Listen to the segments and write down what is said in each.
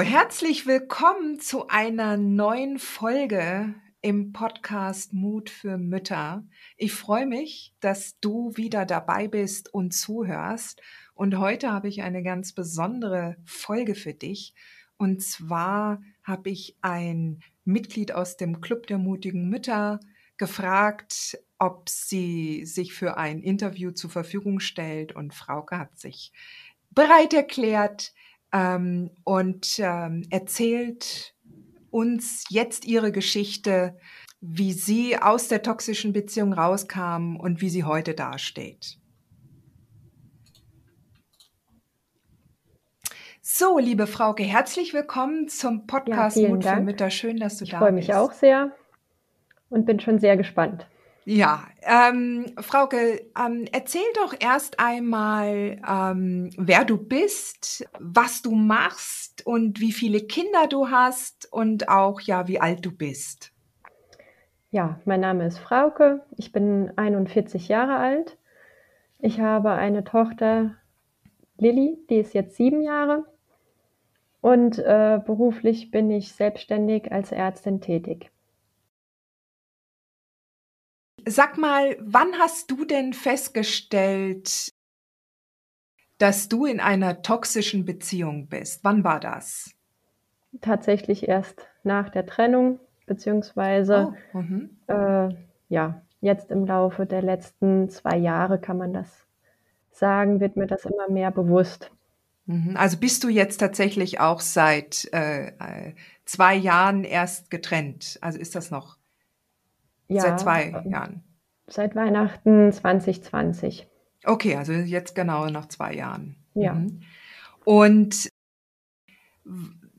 Herzlich willkommen zu einer neuen Folge im Podcast Mut für Mütter. Ich freue mich, dass du wieder dabei bist und zuhörst. Und heute habe ich eine ganz besondere Folge für dich. Und zwar habe ich ein Mitglied aus dem Club der mutigen Mütter gefragt, ob sie sich für ein Interview zur Verfügung stellt. Und Frauke hat sich bereit erklärt, ähm, und ähm, erzählt uns jetzt ihre Geschichte, wie sie aus der toxischen Beziehung rauskam und wie sie heute dasteht. So, liebe Frauke, herzlich willkommen zum Podcast ja, Mut für Mütter. Schön, dass du ich da bist. Ich freue mich auch sehr und bin schon sehr gespannt. Ja, ähm, Frauke, ähm, erzähl doch erst einmal, ähm, wer du bist, was du machst und wie viele Kinder du hast und auch ja, wie alt du bist. Ja, mein Name ist Frauke. Ich bin 41 Jahre alt. Ich habe eine Tochter, Lilly, die ist jetzt sieben Jahre. Und äh, beruflich bin ich selbstständig als Ärztin tätig. Sag mal, wann hast du denn festgestellt, dass du in einer toxischen Beziehung bist? Wann war das? Tatsächlich erst nach der Trennung, beziehungsweise oh, mhm. äh, ja, jetzt im Laufe der letzten zwei Jahre kann man das sagen, wird mir das immer mehr bewusst. Mhm. Also bist du jetzt tatsächlich auch seit äh, äh, zwei Jahren erst getrennt? Also ist das noch ja, seit zwei Jahren. Seit Weihnachten 2020. Okay, also jetzt genau nach zwei Jahren. Ja. Mhm. Und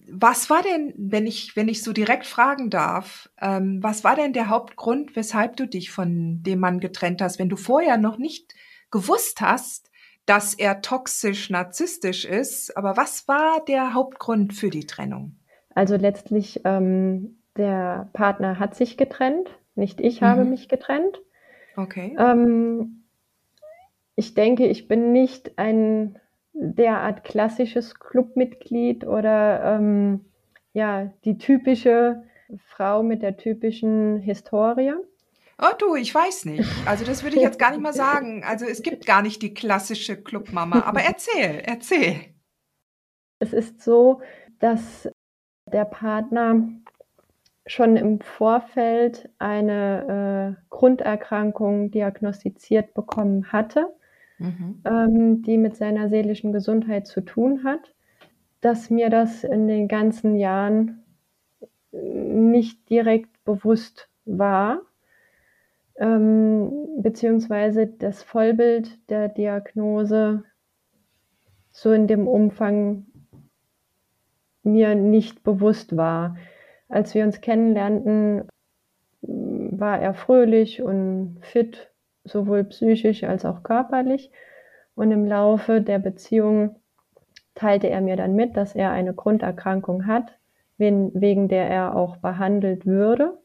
was war denn, wenn ich, wenn ich so direkt fragen darf, ähm, was war denn der Hauptgrund, weshalb du dich von dem Mann getrennt hast, wenn du vorher noch nicht gewusst hast, dass er toxisch narzisstisch ist? Aber was war der Hauptgrund für die Trennung? Also letztlich, ähm, der Partner hat sich getrennt nicht ich habe mhm. mich getrennt. Okay. Ähm, ich denke, ich bin nicht ein derart klassisches Clubmitglied oder ähm, ja, die typische Frau mit der typischen Historie. Oh du, ich weiß nicht. Also das würde ich jetzt gar nicht mal sagen. Also es gibt gar nicht die klassische Clubmama. Aber erzähl, erzähl. Es ist so, dass der Partner schon im Vorfeld eine äh, Grunderkrankung diagnostiziert bekommen hatte, mhm. ähm, die mit seiner seelischen Gesundheit zu tun hat, dass mir das in den ganzen Jahren nicht direkt bewusst war, ähm, beziehungsweise das Vollbild der Diagnose so in dem Umfang mir nicht bewusst war. Als wir uns kennenlernten, war er fröhlich und fit, sowohl psychisch als auch körperlich. Und im Laufe der Beziehung teilte er mir dann mit, dass er eine Grunderkrankung hat, wegen der er auch behandelt würde.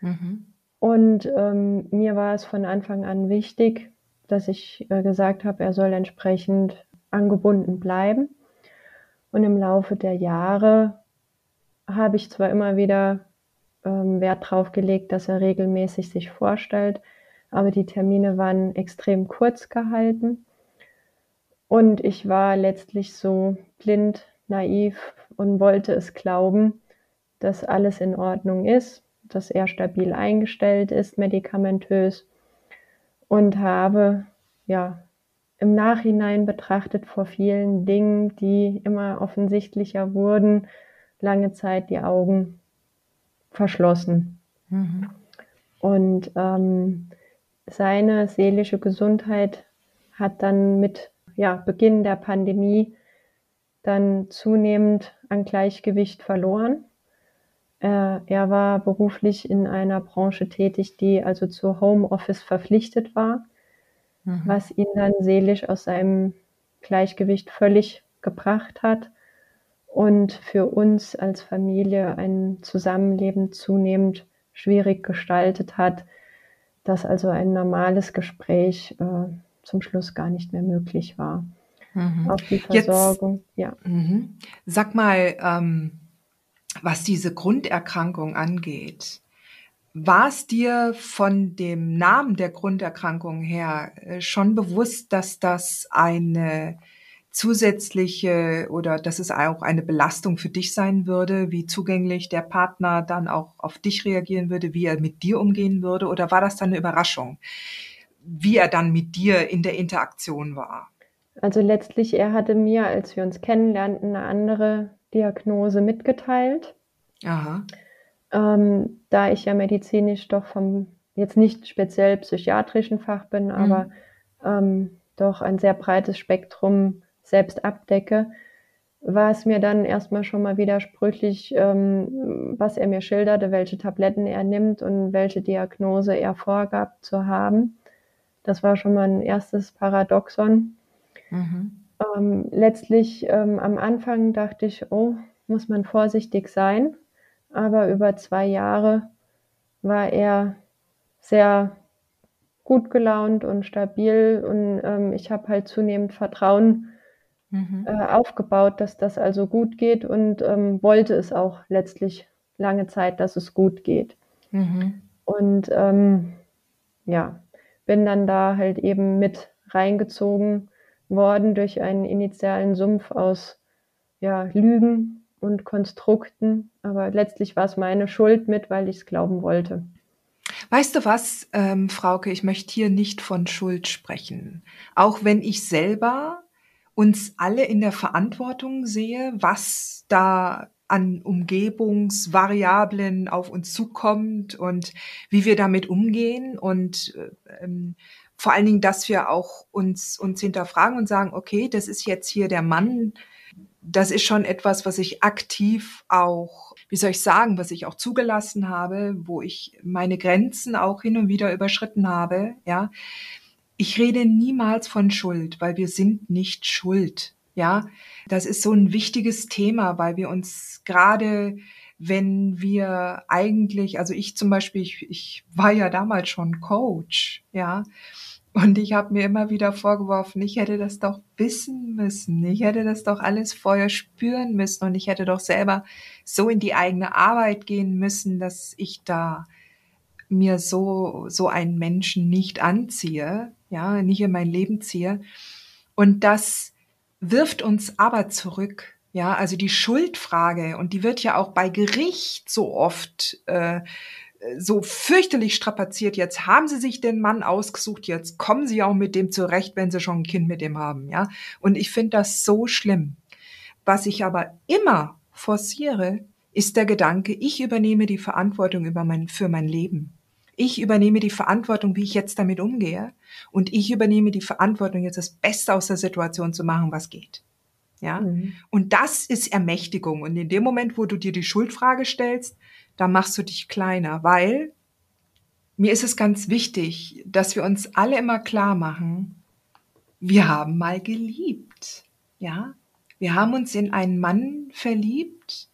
Mhm. Und ähm, mir war es von Anfang an wichtig, dass ich äh, gesagt habe, er soll entsprechend angebunden bleiben. Und im Laufe der Jahre habe ich zwar immer wieder ähm, Wert drauf gelegt, dass er regelmäßig sich vorstellt, aber die Termine waren extrem kurz gehalten. Und ich war letztlich so blind, naiv und wollte es glauben, dass alles in Ordnung ist, dass er stabil eingestellt ist, medikamentös und habe ja im Nachhinein betrachtet vor vielen Dingen, die immer offensichtlicher wurden, lange Zeit die Augen verschlossen. Mhm. Und ähm, seine seelische Gesundheit hat dann mit ja, Beginn der Pandemie dann zunehmend an Gleichgewicht verloren. Er, er war beruflich in einer Branche tätig, die also zu Homeoffice verpflichtet war, mhm. was ihn dann seelisch aus seinem Gleichgewicht völlig gebracht hat und für uns als Familie ein Zusammenleben zunehmend schwierig gestaltet hat, dass also ein normales Gespräch äh, zum Schluss gar nicht mehr möglich war. Mhm. Auf die Versorgung, Jetzt, ja. Mhm. Sag mal, ähm, was diese Grunderkrankung angeht, war es dir von dem Namen der Grunderkrankung her äh, schon bewusst, dass das eine zusätzliche oder dass es auch eine Belastung für dich sein würde, wie zugänglich der Partner dann auch auf dich reagieren würde, wie er mit dir umgehen würde? Oder war das dann eine Überraschung, wie er dann mit dir in der Interaktion war? Also letztlich, er hatte mir, als wir uns kennenlernten, eine andere Diagnose mitgeteilt. Aha. Ähm, da ich ja medizinisch doch vom, jetzt nicht speziell psychiatrischen Fach bin, mhm. aber ähm, doch ein sehr breites Spektrum selbst abdecke, war es mir dann erstmal schon mal widersprüchlich, ähm, was er mir schilderte, welche Tabletten er nimmt und welche Diagnose er vorgab zu haben. Das war schon mal ein erstes Paradoxon. Mhm. Ähm, letztlich ähm, am Anfang dachte ich, oh, muss man vorsichtig sein. Aber über zwei Jahre war er sehr gut gelaunt und stabil und ähm, ich habe halt zunehmend Vertrauen mhm. äh, aufgebaut, dass das also gut geht und ähm, wollte es auch letztlich lange Zeit, dass es gut geht. Mhm. Und ähm, ja, bin dann da halt eben mit reingezogen worden durch einen initialen Sumpf aus ja, Lügen und Konstrukten. Aber letztlich war es meine Schuld mit, weil ich es glauben wollte. Weißt du was, ähm, Frauke, ich möchte hier nicht von Schuld sprechen. Auch wenn ich selber uns alle in der Verantwortung sehe, was da an Umgebungsvariablen auf uns zukommt und wie wir damit umgehen und ähm, vor allen Dingen, dass wir auch uns, uns hinterfragen und sagen, okay, das ist jetzt hier der Mann, das ist schon etwas, was ich aktiv auch, wie soll ich sagen, was ich auch zugelassen habe, wo ich meine Grenzen auch hin und wieder überschritten habe, ja. Ich rede niemals von Schuld, weil wir sind nicht schuld, ja. Das ist so ein wichtiges Thema, weil wir uns gerade wenn wir eigentlich, also ich zum Beispiel, ich, ich war ja damals schon Coach, ja, und ich habe mir immer wieder vorgeworfen, ich hätte das doch wissen müssen. Ich hätte das doch alles vorher spüren müssen und ich hätte doch selber so in die eigene Arbeit gehen müssen, dass ich da mir so, so einen Menschen nicht anziehe, ja, nicht in mein Leben ziehe. Und das wirft uns aber zurück. Ja, also die Schuldfrage, und die wird ja auch bei Gericht so oft äh, so fürchterlich strapaziert. Jetzt haben sie sich den Mann ausgesucht, jetzt kommen sie auch mit dem zurecht, wenn sie schon ein Kind mit dem haben, ja. Und ich finde das so schlimm. Was ich aber immer forciere, ist der Gedanke, ich übernehme die Verantwortung über mein, für mein Leben. Ich übernehme die Verantwortung, wie ich jetzt damit umgehe. Und ich übernehme die Verantwortung, jetzt das Beste aus der Situation zu machen, was geht. Ja. Mhm. Und das ist Ermächtigung. Und in dem Moment, wo du dir die Schuldfrage stellst, da machst du dich kleiner, weil mir ist es ganz wichtig, dass wir uns alle immer klar machen, wir haben mal geliebt, ja? Wir haben uns in einen Mann verliebt,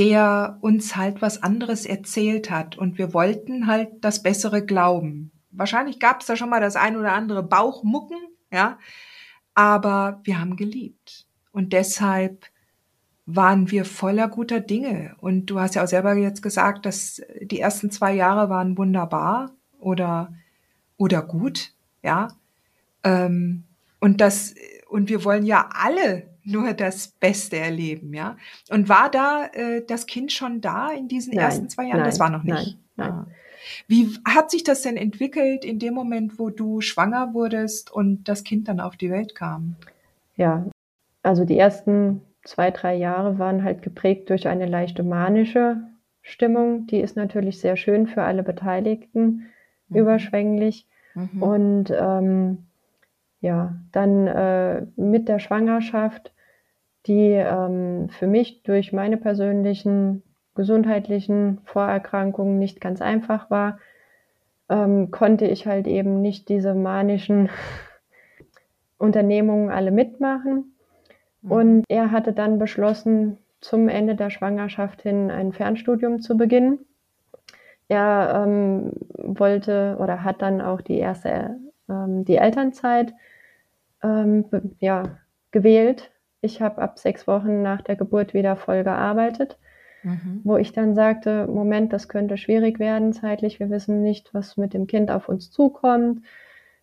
der uns halt was anderes erzählt hat und wir wollten halt das Bessere glauben. Wahrscheinlich gab es da schon mal das ein oder andere Bauchmucken, ja, aber wir haben geliebt und deshalb waren wir voller guter Dinge. Und du hast ja auch selber jetzt gesagt, dass die ersten zwei Jahre waren wunderbar oder, oder gut, ja. Ähm, und das, und wir wollen ja alle nur das Beste erleben, ja. Und war da äh, das Kind schon da in diesen nein, ersten zwei Jahren? Nein, das war noch nicht. Nein, nein. Ah. Wie hat sich das denn entwickelt in dem Moment, wo du schwanger wurdest und das Kind dann auf die Welt kam? Ja, also die ersten zwei, drei Jahre waren halt geprägt durch eine leichte manische Stimmung. Die ist natürlich sehr schön für alle Beteiligten, mhm. überschwänglich. Mhm. Und ähm, ja, dann äh, mit der Schwangerschaft, die ähm, für mich durch meine persönlichen gesundheitlichen Vorerkrankungen nicht ganz einfach war, ähm, konnte ich halt eben nicht diese manischen Unternehmungen alle mitmachen. Mhm. Und er hatte dann beschlossen, zum Ende der Schwangerschaft hin ein Fernstudium zu beginnen. Er ähm, wollte oder hat dann auch die erste ähm, die Elternzeit ähm, ja, gewählt. Ich habe ab sechs Wochen nach der Geburt wieder voll gearbeitet, mhm. wo ich dann sagte, Moment, das könnte schwierig werden zeitlich. Wir wissen nicht, was mit dem Kind auf uns zukommt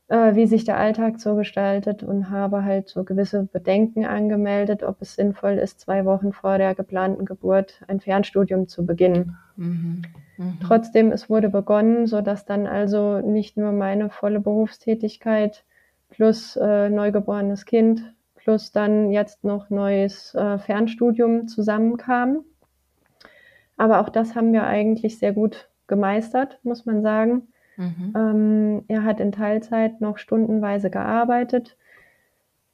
äh, wie sich der Alltag so gestaltet und habe halt so gewisse Bedenken angemeldet, ob es sinnvoll ist, zwei Wochen vor der geplanten Geburt ein Fernstudium zu beginnen. Mhm. Mhm. Trotzdem, es wurde begonnen, so dass dann also nicht nur meine volle Berufstätigkeit plus äh, neugeborenes Kind plus dann jetzt noch neues äh, Fernstudium zusammenkam. Aber auch das haben wir eigentlich sehr gut gemeistert, muss man sagen. Mhm. Ähm, er hat in Teilzeit noch stundenweise gearbeitet.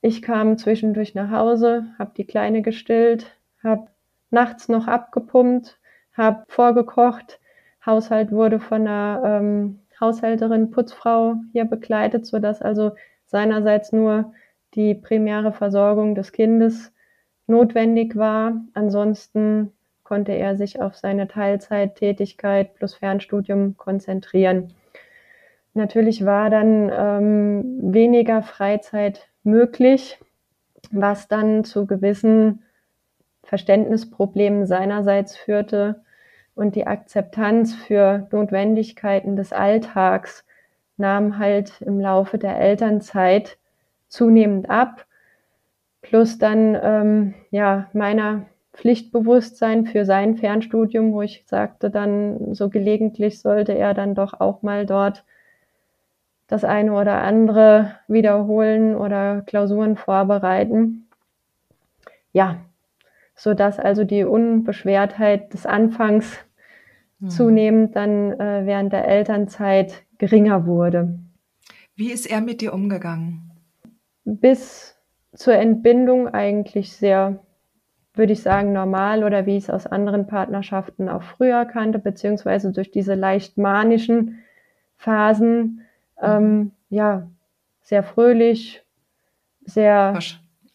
Ich kam zwischendurch nach Hause, habe die Kleine gestillt, habe nachts noch abgepumpt, habe vorgekocht. Haushalt wurde von einer ähm, Haushälterin, Putzfrau hier begleitet, sodass also seinerseits nur die primäre Versorgung des Kindes notwendig war. Ansonsten konnte er sich auf seine Teilzeittätigkeit plus Fernstudium konzentrieren. Natürlich war dann ähm, weniger Freizeit möglich, was dann zu gewissen Verständnisproblemen seinerseits führte und die Akzeptanz für Notwendigkeiten des Alltags nahm halt im Laufe der Elternzeit zunehmend ab. Plus dann ähm, ja meiner Pflichtbewusstsein für sein Fernstudium, wo ich sagte dann so gelegentlich sollte er dann doch auch mal dort das eine oder andere wiederholen oder Klausuren vorbereiten. Ja, so dass also die Unbeschwertheit des Anfangs mhm. zunehmend dann äh, während der Elternzeit geringer wurde. Wie ist er mit dir umgegangen? Bis zur Entbindung eigentlich sehr, würde ich sagen, normal oder wie ich es aus anderen Partnerschaften auch früher kannte, beziehungsweise durch diese leicht manischen Phasen ähm, ja, sehr fröhlich, sehr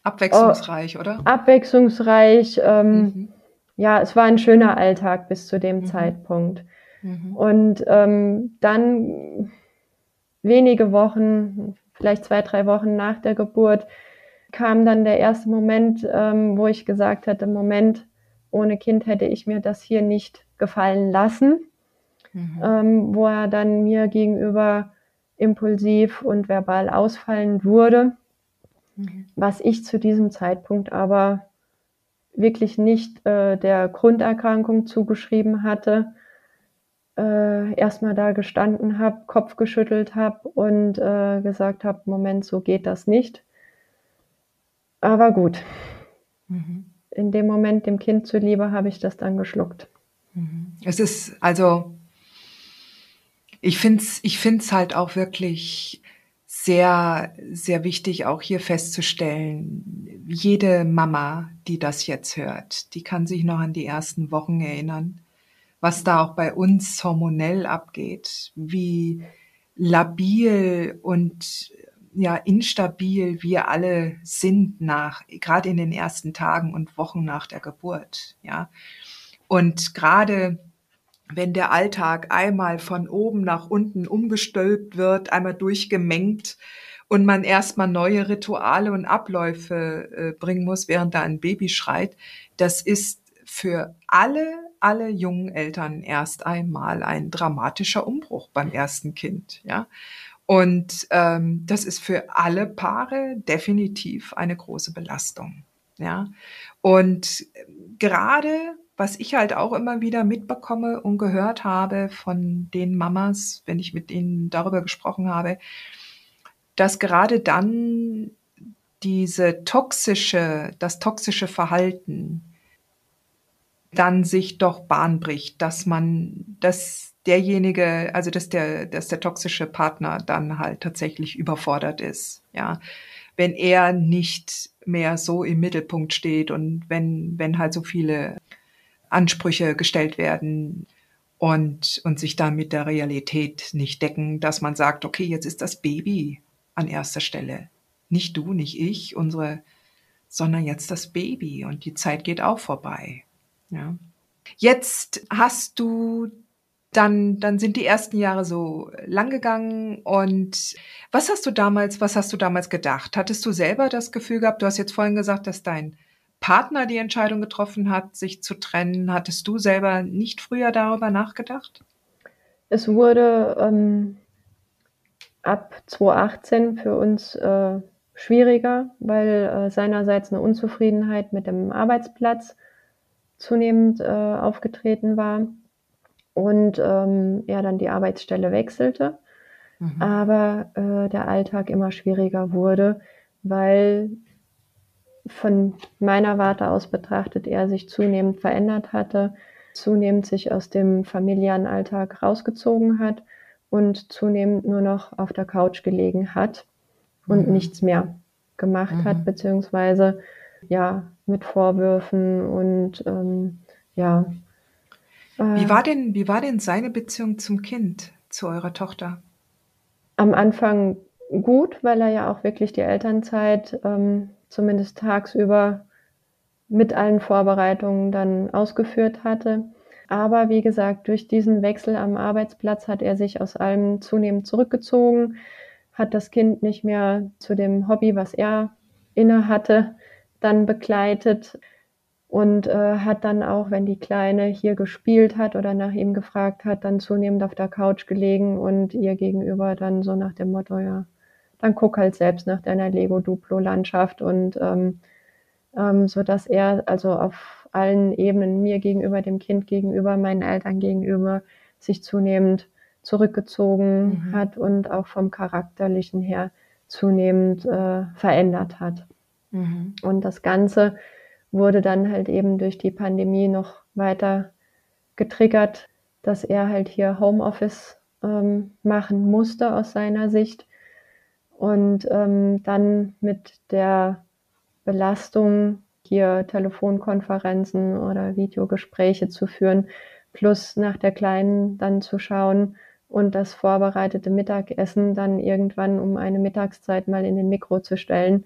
abwechslungsreich, oh, oder? Abwechslungsreich. Ähm, mhm. Ja, es war ein schöner Alltag bis zu dem mhm. Zeitpunkt. Mhm. Und ähm, dann wenige Wochen, vielleicht zwei, drei Wochen nach der Geburt, kam dann der erste Moment, ähm, wo ich gesagt hatte, Moment, ohne Kind hätte ich mir das hier nicht gefallen lassen, mhm. ähm, wo er dann mir gegenüber impulsiv und verbal ausfallen wurde, mhm. was ich zu diesem Zeitpunkt aber wirklich nicht äh, der Grunderkrankung zugeschrieben hatte. Äh, erstmal da gestanden habe, Kopf geschüttelt habe und äh, gesagt habe, Moment, so geht das nicht. Aber gut. Mhm. In dem Moment dem Kind zuliebe habe ich das dann geschluckt. Mhm. Es ist also ich finde es ich find's halt auch wirklich sehr, sehr wichtig, auch hier festzustellen, jede Mama, die das jetzt hört, die kann sich noch an die ersten Wochen erinnern, was da auch bei uns hormonell abgeht, wie labil und ja instabil wir alle sind nach gerade in den ersten Tagen und Wochen nach der Geburt, ja. Und gerade wenn der Alltag einmal von oben nach unten umgestülpt wird, einmal durchgemengt und man erstmal neue Rituale und Abläufe äh, bringen muss, während da ein Baby schreit, das ist für alle, alle jungen Eltern erst einmal ein dramatischer Umbruch beim ersten Kind, ja. Und ähm, das ist für alle Paare definitiv eine große Belastung, ja. Und gerade was ich halt auch immer wieder mitbekomme und gehört habe von den Mamas, wenn ich mit ihnen darüber gesprochen habe, dass gerade dann diese toxische, das toxische Verhalten dann sich doch Bahn bricht, dass man, dass derjenige, also dass der, dass der toxische Partner dann halt tatsächlich überfordert ist, ja. Wenn er nicht mehr so im Mittelpunkt steht und wenn, wenn halt so viele Ansprüche gestellt werden und, und sich dann mit der Realität nicht decken, dass man sagt, okay, jetzt ist das Baby an erster Stelle. Nicht du, nicht ich, unsere, sondern jetzt das Baby und die Zeit geht auch vorbei. Ja. Jetzt hast du dann, dann sind die ersten Jahre so lang gegangen und was hast du damals, was hast du damals gedacht? Hattest du selber das Gefühl gehabt, du hast jetzt vorhin gesagt, dass dein Partner die Entscheidung getroffen hat, sich zu trennen. Hattest du selber nicht früher darüber nachgedacht? Es wurde ähm, ab 2018 für uns äh, schwieriger, weil äh, seinerseits eine Unzufriedenheit mit dem Arbeitsplatz zunehmend äh, aufgetreten war und ähm, er dann die Arbeitsstelle wechselte, mhm. aber äh, der Alltag immer schwieriger wurde, weil von meiner Warte aus betrachtet er sich zunehmend verändert hatte, zunehmend sich aus dem familiären Alltag rausgezogen hat und zunehmend nur noch auf der Couch gelegen hat und mhm. nichts mehr gemacht mhm. hat, beziehungsweise ja mit Vorwürfen und ähm, ja. Äh, wie war denn, wie war denn seine Beziehung zum Kind, zu eurer Tochter? Am Anfang gut, weil er ja auch wirklich die Elternzeit ähm, zumindest tagsüber mit allen Vorbereitungen dann ausgeführt hatte. Aber wie gesagt, durch diesen Wechsel am Arbeitsplatz hat er sich aus allem zunehmend zurückgezogen, hat das Kind nicht mehr zu dem Hobby, was er inne hatte, dann begleitet und äh, hat dann auch, wenn die Kleine hier gespielt hat oder nach ihm gefragt hat, dann zunehmend auf der Couch gelegen und ihr gegenüber dann so nach dem Motto, ja, dann guck halt selbst nach deiner Lego-Duplo-Landschaft und ähm, ähm, so dass er also auf allen Ebenen mir gegenüber, dem Kind gegenüber, meinen Eltern gegenüber sich zunehmend zurückgezogen mhm. hat und auch vom charakterlichen her zunehmend äh, verändert hat. Mhm. Und das Ganze wurde dann halt eben durch die Pandemie noch weiter getriggert, dass er halt hier Homeoffice ähm, machen musste aus seiner Sicht und ähm, dann mit der Belastung, hier Telefonkonferenzen oder Videogespräche zu führen, plus nach der Kleinen dann zu schauen und das vorbereitete Mittagessen dann irgendwann um eine Mittagszeit mal in den Mikro zu stellen.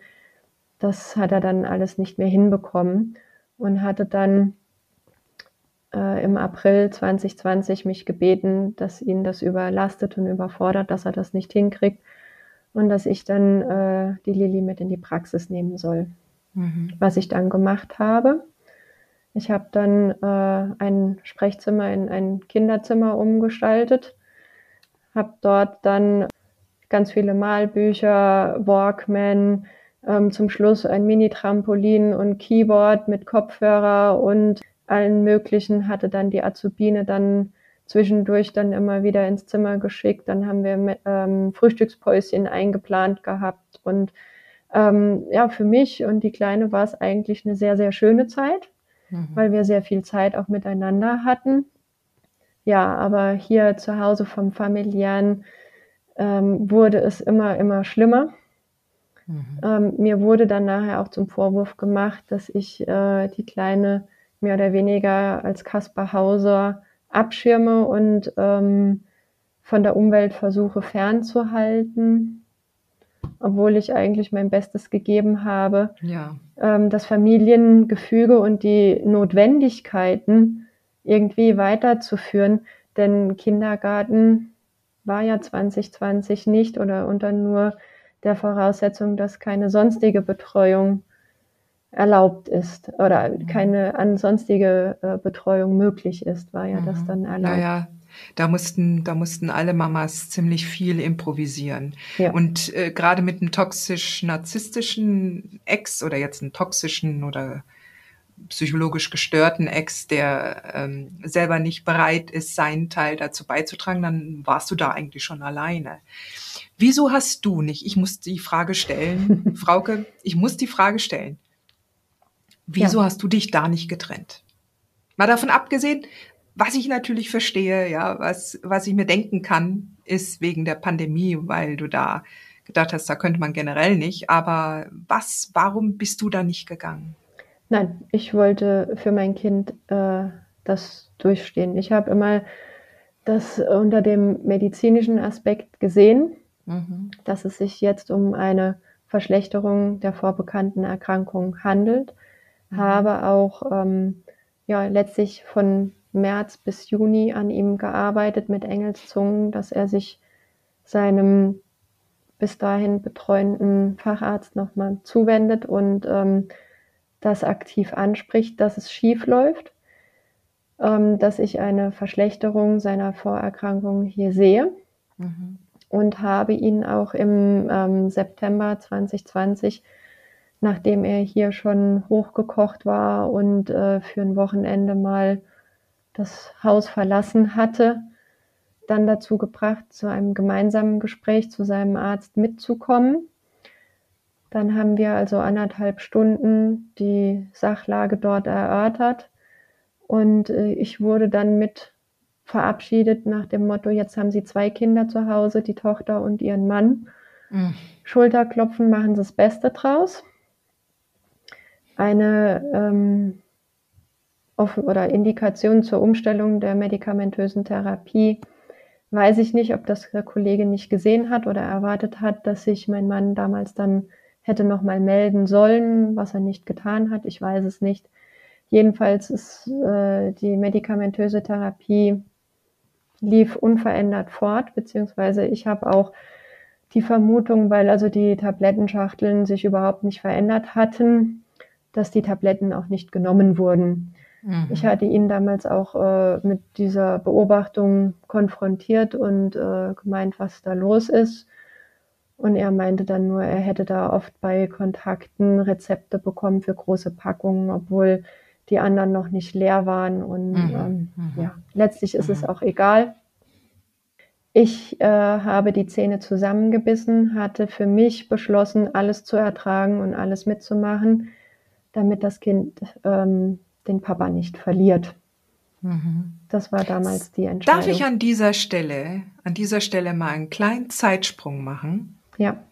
Das hat er dann alles nicht mehr hinbekommen und hatte dann äh, im April 2020 mich gebeten, dass ihn das überlastet und überfordert, dass er das nicht hinkriegt und dass ich dann äh, die Lilly mit in die Praxis nehmen soll. Mhm. Was ich dann gemacht habe. Ich habe dann äh, ein Sprechzimmer in ein Kinderzimmer umgestaltet, habe dort dann ganz viele Malbücher, Walkman, ähm, zum Schluss ein Mini-Trampolin und Keyboard mit Kopfhörer und allen möglichen, hatte dann die Azubine dann zwischendurch dann immer wieder ins Zimmer geschickt. Dann haben wir ähm, Frühstückspäuschen eingeplant gehabt. Und ähm, ja, für mich und die Kleine war es eigentlich eine sehr, sehr schöne Zeit, mhm. weil wir sehr viel Zeit auch miteinander hatten. Ja, aber hier zu Hause vom familiären ähm, wurde es immer, immer schlimmer. Mhm. Ähm, mir wurde dann nachher auch zum Vorwurf gemacht, dass ich äh, die Kleine mehr oder weniger als Kaspar Hauser abschirme und ähm, von der Umwelt versuche fernzuhalten, obwohl ich eigentlich mein Bestes gegeben habe. Ja. Ähm, das Familiengefüge und die Notwendigkeiten irgendwie weiterzuführen, denn Kindergarten war ja 2020 nicht oder unter nur der Voraussetzung, dass keine sonstige Betreuung erlaubt ist oder mhm. keine ansonstige äh, Betreuung möglich ist, war ja mhm. das dann erlaubt. Naja, da mussten, da mussten alle Mamas ziemlich viel improvisieren. Ja. Und äh, gerade mit einem toxisch-narzisstischen Ex oder jetzt einem toxischen oder psychologisch gestörten Ex, der ähm, selber nicht bereit ist, seinen Teil dazu beizutragen, dann warst du da eigentlich schon alleine. Wieso hast du nicht, ich muss die Frage stellen, Frauke, ich muss die Frage stellen, wieso ja. hast du dich da nicht getrennt? Mal davon abgesehen, was ich natürlich verstehe, ja, was, was ich mir denken kann, ist wegen der Pandemie, weil du da gedacht hast, da könnte man generell nicht. Aber was, warum bist du da nicht gegangen? Nein, ich wollte für mein Kind äh, das durchstehen. Ich habe immer das unter dem medizinischen Aspekt gesehen, mhm. dass es sich jetzt um eine Verschlechterung der vorbekannten Erkrankung handelt. Mhm. Habe auch ähm, ja, letztlich von März bis Juni an ihm gearbeitet mit Engelszungen, dass er sich seinem bis dahin betreuenden Facharzt nochmal zuwendet und ähm, das aktiv anspricht, dass es schief läuft, ähm, dass ich eine Verschlechterung seiner Vorerkrankung hier sehe mhm. und habe ihn auch im ähm, September 2020, nachdem er hier schon hochgekocht war und äh, für ein Wochenende mal das Haus verlassen hatte, dann dazu gebracht, zu einem gemeinsamen Gespräch zu seinem Arzt mitzukommen. Dann haben wir also anderthalb Stunden die Sachlage dort erörtert und äh, ich wurde dann mit verabschiedet nach dem Motto, jetzt haben Sie zwei Kinder zu Hause, die Tochter und ihren Mann. Mhm. Schulterklopfen, machen Sie das Beste draus. Eine ähm, oder Indikation zur Umstellung der medikamentösen Therapie weiß ich nicht, ob das der Kollege nicht gesehen hat oder erwartet hat, dass sich mein Mann damals dann hätte nochmal melden sollen, was er nicht getan hat. Ich weiß es nicht. Jedenfalls ist äh, die medikamentöse Therapie lief unverändert fort, beziehungsweise ich habe auch die Vermutung, weil also die Tablettenschachteln sich überhaupt nicht verändert hatten, dass die Tabletten auch nicht genommen wurden. Mhm. Ich hatte ihn damals auch äh, mit dieser Beobachtung konfrontiert und äh, gemeint, was da los ist. Und er meinte dann nur, er hätte da oft bei Kontakten Rezepte bekommen für große Packungen, obwohl die anderen noch nicht leer waren. Und mhm. Ähm, mhm. ja, letztlich ist es mhm. auch egal. Ich äh, habe die Zähne zusammengebissen, hatte für mich beschlossen, alles zu ertragen und alles mitzumachen, damit das Kind ähm, den Papa nicht verliert. Mhm. Das war damals die Entscheidung. Darf ich an dieser Stelle, an dieser Stelle mal einen kleinen Zeitsprung machen? Ja.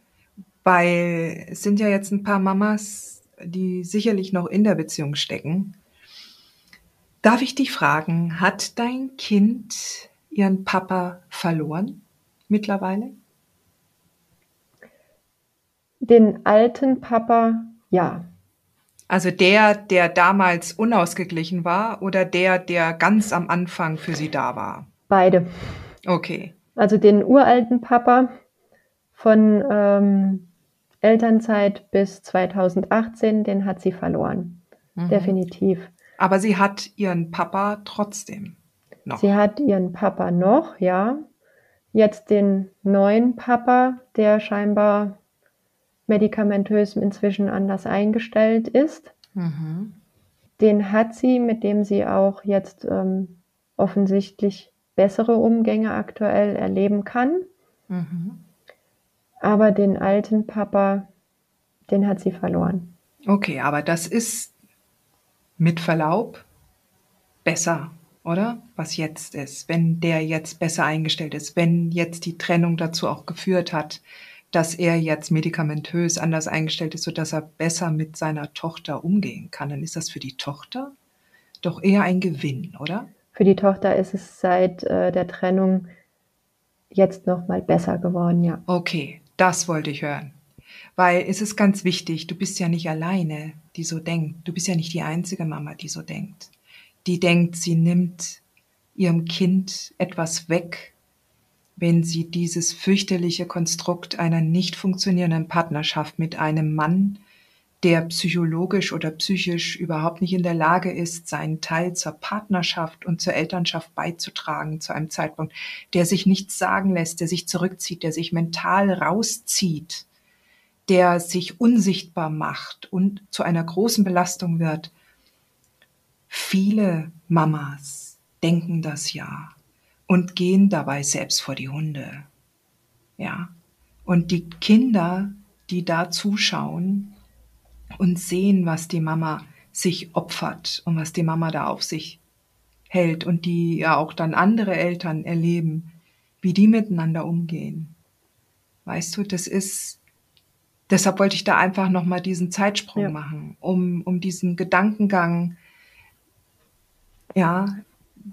Weil es sind ja jetzt ein paar Mamas, die sicherlich noch in der Beziehung stecken. Darf ich dich fragen, hat dein Kind ihren Papa verloren mittlerweile? Den alten Papa, ja. Also der, der damals unausgeglichen war oder der, der ganz am Anfang für sie da war? Beide. Okay. Also den uralten Papa von ähm, Elternzeit bis 2018, den hat sie verloren. Mhm. Definitiv. Aber sie hat ihren Papa trotzdem noch. Sie hat ihren Papa noch, ja. Jetzt den neuen Papa, der scheinbar medikamentös inzwischen anders eingestellt ist. Mhm. Den hat sie, mit dem sie auch jetzt ähm, offensichtlich bessere Umgänge aktuell erleben kann. Mhm. Aber den alten Papa, den hat sie verloren. Okay, aber das ist mit Verlaub besser, oder? Was jetzt ist, wenn der jetzt besser eingestellt ist, wenn jetzt die Trennung dazu auch geführt hat, dass er jetzt medikamentös anders eingestellt ist, sodass er besser mit seiner Tochter umgehen kann, dann ist das für die Tochter doch eher ein Gewinn, oder? Für die Tochter ist es seit äh, der Trennung jetzt noch mal besser geworden, ja. Okay, das wollte ich hören. Weil es ist ganz wichtig, du bist ja nicht alleine, die so denkt. Du bist ja nicht die einzige Mama, die so denkt. Die denkt, sie nimmt ihrem Kind etwas weg, wenn sie dieses fürchterliche Konstrukt einer nicht funktionierenden Partnerschaft mit einem Mann, der psychologisch oder psychisch überhaupt nicht in der Lage ist, seinen Teil zur Partnerschaft und zur Elternschaft beizutragen zu einem Zeitpunkt, der sich nichts sagen lässt, der sich zurückzieht, der sich mental rauszieht, der sich unsichtbar macht und zu einer großen Belastung wird, viele Mamas denken das ja und gehen dabei selbst vor die Hunde. Ja. Und die Kinder, die da zuschauen und sehen, was die Mama sich opfert und was die Mama da auf sich hält und die ja auch dann andere Eltern erleben, wie die miteinander umgehen. Weißt du, das ist, deshalb wollte ich da einfach nochmal diesen Zeitsprung ja. machen, um, um diesen Gedankengang, ja,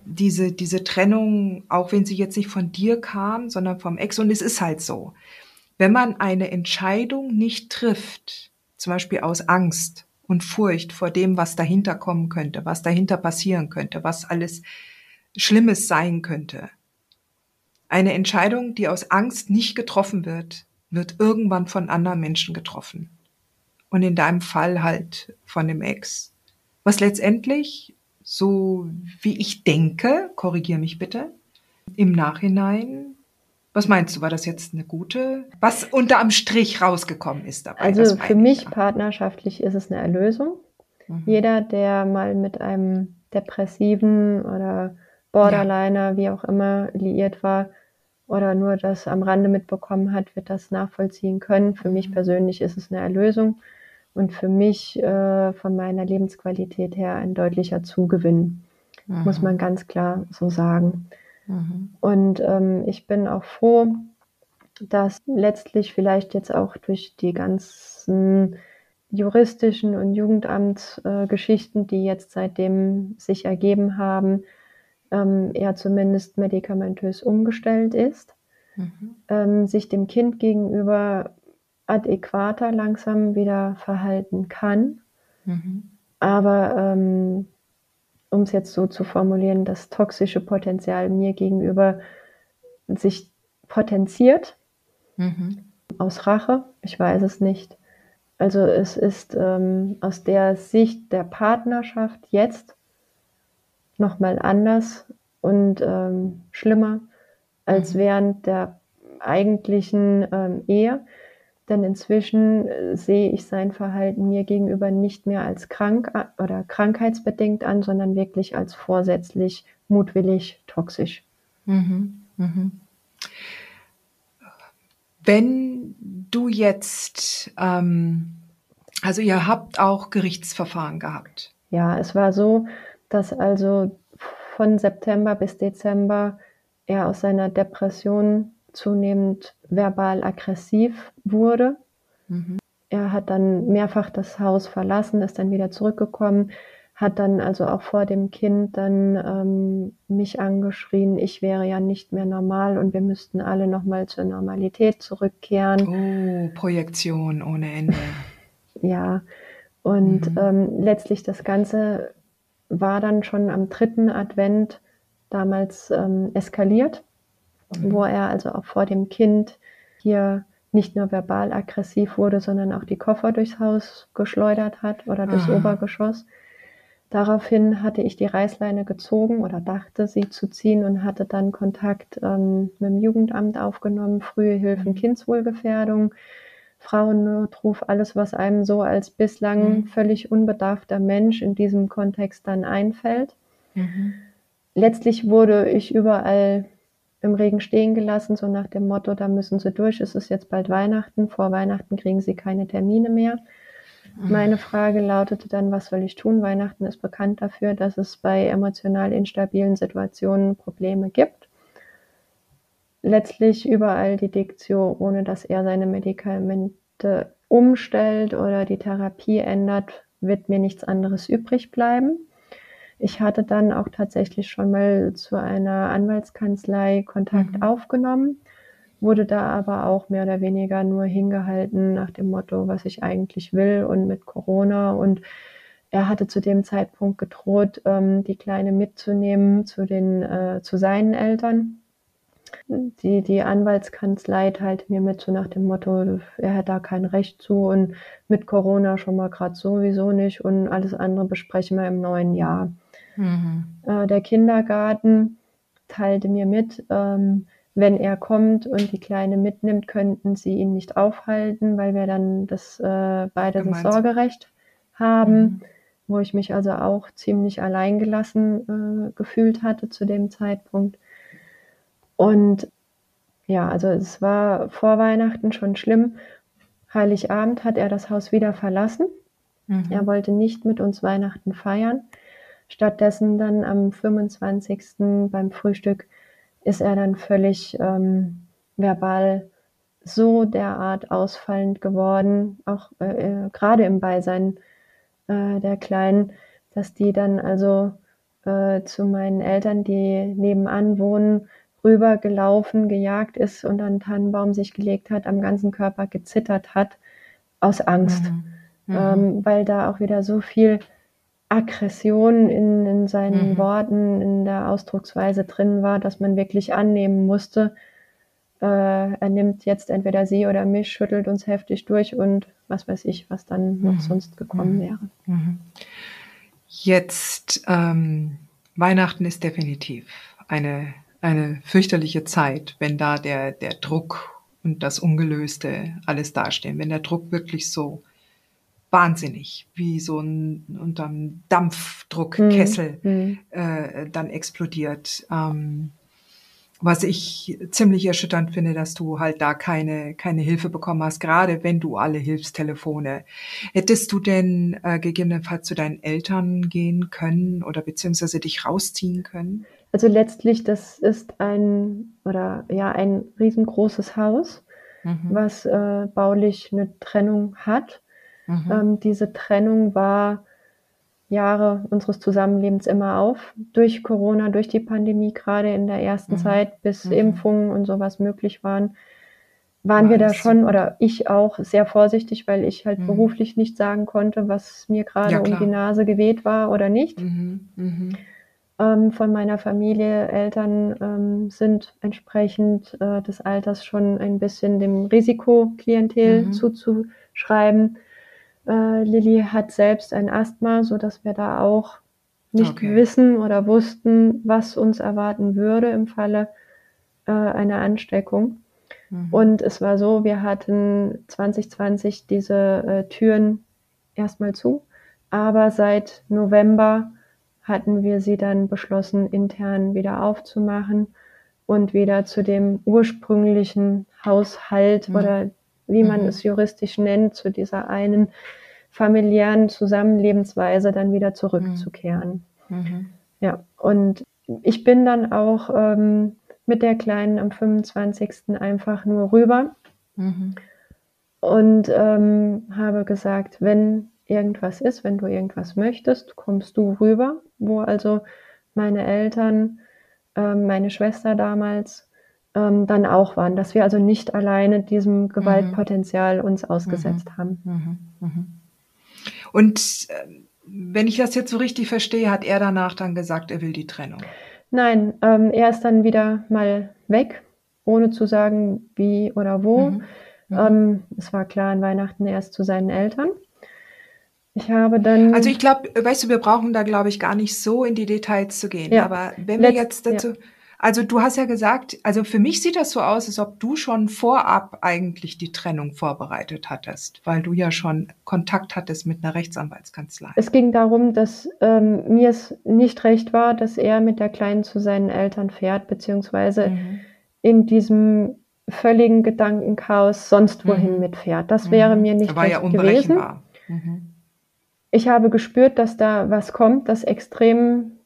diese, diese Trennung, auch wenn sie jetzt nicht von dir kam, sondern vom Ex, und es ist halt so. Wenn man eine Entscheidung nicht trifft, zum Beispiel aus Angst und Furcht vor dem, was dahinter kommen könnte, was dahinter passieren könnte, was alles Schlimmes sein könnte, eine Entscheidung, die aus Angst nicht getroffen wird, wird irgendwann von anderen Menschen getroffen. Und in deinem Fall halt von dem Ex. Was letztendlich, so wie ich denke, korrigier mich bitte, im Nachhinein, was meinst du, war das jetzt eine gute, was unterm Strich rausgekommen ist dabei? Also für mich ja. partnerschaftlich ist es eine Erlösung. Mhm. Jeder, der mal mit einem depressiven oder Borderliner, ja. wie auch immer, liiert war oder nur das am Rande mitbekommen hat, wird das nachvollziehen können. Für mich mhm. persönlich ist es eine Erlösung und für mich äh, von meiner Lebensqualität her ein deutlicher Zugewinn, mhm. muss man ganz klar so sagen. Mhm. Und ähm, ich bin auch froh, dass letztlich vielleicht jetzt auch durch die ganzen juristischen und Jugendamtsgeschichten, äh, die jetzt seitdem sich ergeben haben, ähm, er zumindest medikamentös umgestellt ist, mhm. ähm, sich dem Kind gegenüber adäquater langsam wieder verhalten kann. Mhm. Aber ähm, um es jetzt so zu formulieren, das toxische Potenzial mir gegenüber sich potenziert mhm. aus Rache, ich weiß es nicht. Also es ist ähm, aus der Sicht der Partnerschaft jetzt nochmal anders und ähm, schlimmer als mhm. während der eigentlichen ähm, Ehe. Denn inzwischen äh, sehe ich sein Verhalten mir gegenüber nicht mehr als krank oder krankheitsbedingt an, sondern wirklich als vorsätzlich, mutwillig, toxisch. Mhm. Mhm. Wenn du jetzt, ähm, also ihr habt auch Gerichtsverfahren gehabt. Ja, es war so, dass also von September bis Dezember er aus seiner Depression zunehmend verbal aggressiv wurde. Mhm. Er hat dann mehrfach das Haus verlassen, ist dann wieder zurückgekommen, hat dann also auch vor dem Kind dann ähm, mich angeschrien, ich wäre ja nicht mehr normal und wir müssten alle nochmal zur Normalität zurückkehren. Oh, Projektion ohne Ende. ja, und mhm. ähm, letztlich das Ganze war dann schon am dritten Advent damals ähm, eskaliert, mhm. wo er also auch vor dem Kind hier nicht nur verbal aggressiv wurde, sondern auch die Koffer durchs Haus geschleudert hat oder durchs Aha. Obergeschoss. Daraufhin hatte ich die Reißleine gezogen oder dachte, sie zu ziehen und hatte dann Kontakt ähm, mit dem Jugendamt aufgenommen, frühe Hilfen, mhm. Kindswohlgefährdung, Frauennotruf, alles, was einem so als bislang mhm. völlig unbedarfter Mensch in diesem Kontext dann einfällt. Mhm. Letztlich wurde ich überall im Regen stehen gelassen, so nach dem Motto, da müssen Sie durch, es ist jetzt bald Weihnachten, vor Weihnachten kriegen Sie keine Termine mehr. Mhm. Meine Frage lautete dann, was soll ich tun? Weihnachten ist bekannt dafür, dass es bei emotional instabilen Situationen Probleme gibt letztlich überall die Diktio, ohne dass er seine Medikamente umstellt oder die Therapie ändert, wird mir nichts anderes übrig bleiben. Ich hatte dann auch tatsächlich schon mal zu einer Anwaltskanzlei Kontakt mhm. aufgenommen, wurde da aber auch mehr oder weniger nur hingehalten nach dem Motto, was ich eigentlich will und mit Corona und er hatte zu dem Zeitpunkt gedroht, ähm, die Kleine mitzunehmen zu den äh, zu seinen Eltern die, die Anwaltskanzlei teilte mir mit, so nach dem Motto, er hätte da kein Recht zu und mit Corona schon mal gerade sowieso nicht und alles andere besprechen wir im neuen Jahr. Mhm. Äh, der Kindergarten teilte mir mit, ähm, wenn er kommt und die Kleine mitnimmt, könnten sie ihn nicht aufhalten, weil wir dann das äh, beide das Sorgerecht haben. Mhm. wo ich mich also auch ziemlich alleingelassen äh, gefühlt hatte zu dem Zeitpunkt. Und ja, also es war vor Weihnachten schon schlimm. Heiligabend hat er das Haus wieder verlassen. Mhm. Er wollte nicht mit uns Weihnachten feiern. Stattdessen dann am 25. beim Frühstück ist er dann völlig ähm, verbal so derart ausfallend geworden, auch äh, äh, gerade im Beisein äh, der Kleinen, dass die dann also äh, zu meinen Eltern, die nebenan wohnen, rübergelaufen, gejagt ist und an Tannenbaum sich gelegt hat, am ganzen Körper gezittert hat, aus Angst, mhm. Mhm. Ähm, weil da auch wieder so viel Aggression in, in seinen mhm. Worten, in der Ausdrucksweise drin war, dass man wirklich annehmen musste, äh, er nimmt jetzt entweder sie oder mich, schüttelt uns heftig durch und was weiß ich, was dann noch mhm. sonst gekommen mhm. wäre. Mhm. Jetzt, ähm, Weihnachten ist definitiv eine, eine fürchterliche Zeit, wenn da der, der Druck und das Ungelöste alles dastehen. Wenn der Druck wirklich so wahnsinnig, wie so ein unterm Dampfdruckkessel mhm. äh, dann explodiert. Ähm, was ich ziemlich erschütternd finde, dass du halt da keine, keine Hilfe bekommen hast, gerade wenn du alle Hilfstelefone. Hättest du denn äh, gegebenenfalls zu deinen Eltern gehen können oder beziehungsweise dich rausziehen können? Also letztlich, das ist ein oder ja ein riesengroßes Haus, mhm. was äh, baulich eine Trennung hat. Mhm. Ähm, diese Trennung war Jahre unseres Zusammenlebens immer auf. Durch Corona, durch die Pandemie, gerade in der ersten mhm. Zeit, bis mhm. Impfungen und sowas möglich waren, waren War wir da schon oder ich auch sehr vorsichtig, weil ich halt mhm. beruflich nicht sagen konnte, was mir gerade ja, um die Nase geweht war oder nicht. Mhm. mhm. Ähm, von meiner Familie, Eltern ähm, sind entsprechend äh, des Alters schon ein bisschen dem Risikoklientel zuzuschreiben. Äh, Lilly hat selbst ein Asthma, so dass wir da auch nicht okay. wissen oder wussten, was uns erwarten würde im Falle äh, einer Ansteckung. Mhm. Und es war so, wir hatten 2020 diese äh, Türen erstmal zu, aber seit November hatten wir sie dann beschlossen, intern wieder aufzumachen und wieder zu dem ursprünglichen Haushalt mhm. oder wie man mhm. es juristisch nennt, zu dieser einen familiären Zusammenlebensweise dann wieder zurückzukehren. Mhm. mhm. Ja, und ich bin dann auch ähm, mit der Kleinen am 25. einfach nur rüber mhm. und ähm, habe gesagt, wenn irgendwas ist, wenn du irgendwas möchtest, kommst du rüber, wo also meine Eltern, ähm, meine Schwester damals ähm, dann auch waren, dass wir also nicht alleine diesem mhm. Gewaltpotenzial uns ausgesetzt mhm. haben. Mhm. Und äh, wenn ich das jetzt so richtig verstehe, hat er danach dann gesagt, er will die Trennung. Nein, ähm, er ist dann wieder mal weg, ohne zu sagen, wie oder wo. Mhm. Mhm. Ähm, es war klar an Weihnachten erst zu seinen Eltern. Ich habe dann. Also ich glaube, weißt du, wir brauchen da, glaube ich, gar nicht so in die Details zu gehen. Ja. Aber wenn wir jetzt dazu. Ja. Also du hast ja gesagt, also für mich sieht das so aus, als ob du schon vorab eigentlich die Trennung vorbereitet hattest, weil du ja schon Kontakt hattest mit einer Rechtsanwaltskanzlei. Es ging darum, dass ähm, mir es nicht recht war, dass er mit der Kleinen zu seinen Eltern fährt, beziehungsweise mhm. in diesem völligen Gedankenchaos sonst wohin mhm. mitfährt. Das mhm. wäre mir nicht war recht ja gewesen. Mhm. Ich habe gespürt, dass da was kommt, das extrem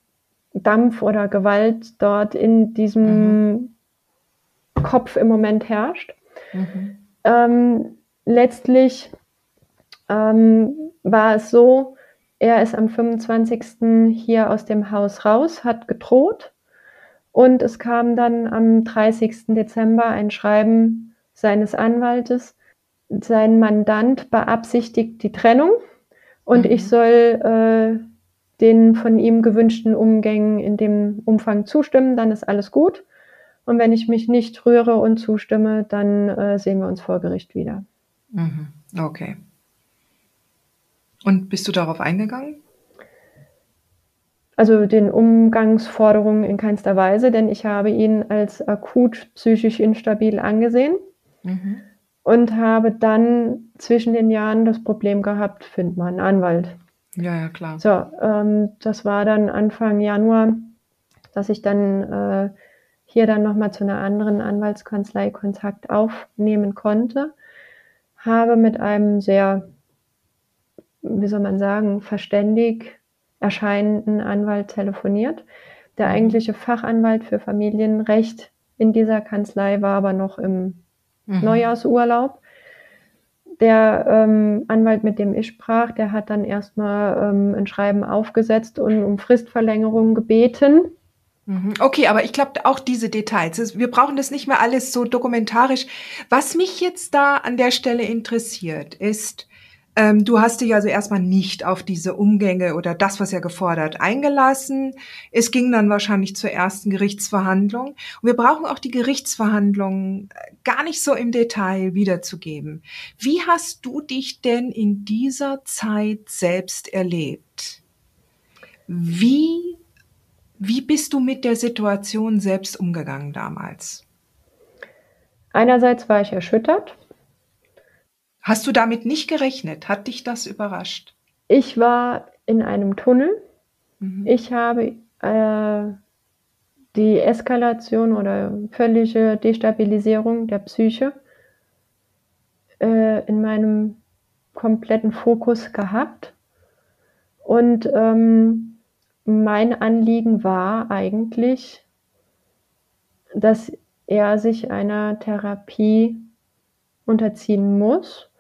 Dampf oder Gewalt dort in diesem mhm. Kopf im Moment herrscht. Mhm. Ähm, letztlich ähm, war es so, er ist am 25. hier aus dem Haus raus, hat gedroht und es kam dann am 30. Dezember ein Schreiben seines Anwaltes. Sein Mandant beabsichtigt die Trennung und mhm. ich soll äh, den von ihm gewünschten Umgängen in dem Umfang zustimmen, dann ist alles gut. Und wenn ich mich nicht rühre und zustimme, dann äh, sehen wir uns vor Gericht wieder. Mhm. Okay. Und bist du darauf eingegangen? Also den Umgangsforderungen in keinster Weise, denn ich habe ihn als akut psychisch instabil angesehen mhm. und habe dann zwischen den Jahren das Problem gehabt, find mal einen Anwalt. Ja, ja, klar. So, ähm, das war dann Anfang Januar, dass ich dann äh, hier dann nochmal zu einer anderen Anwaltskanzlei Kontakt aufnehmen konnte. Habe mit einem sehr, wie soll man sagen, verständig erscheinenden Anwalt telefoniert. Der mhm. eigentliche Fachanwalt für Familienrecht in dieser Kanzlei war aber noch im mhm. Neujahrsurlaub. Der ähm, Anwalt, mit dem ich sprach, der hat dann erstmal ähm, ein Schreiben aufgesetzt und um Fristverlängerung gebeten. Mhm. Okay, aber ich glaube auch diese Details. Wir brauchen das nicht mehr alles so dokumentarisch. Was mich jetzt da an der Stelle interessiert, ist, ähm, du hast dich also erstmal nicht auf diese Umgänge oder das, was er gefordert, eingelassen. Es ging dann wahrscheinlich zur ersten Gerichtsverhandlung. Und wir brauchen auch die Gerichtsverhandlung äh, gar nicht so im Detail wiederzugeben. Wie hast du dich denn in dieser Zeit selbst erlebt? Wie, wie bist du mit der Situation selbst umgegangen damals? Einerseits war ich erschüttert Hast du damit nicht gerechnet? Hat dich das überrascht? Ich war in einem Tunnel. Mhm. Ich habe äh, die Eskalation oder völlige Destabilisierung der Psyche äh, in meinem kompletten Fokus gehabt. Und ähm, mein Anliegen war eigentlich, dass er sich einer Therapie unterziehen muss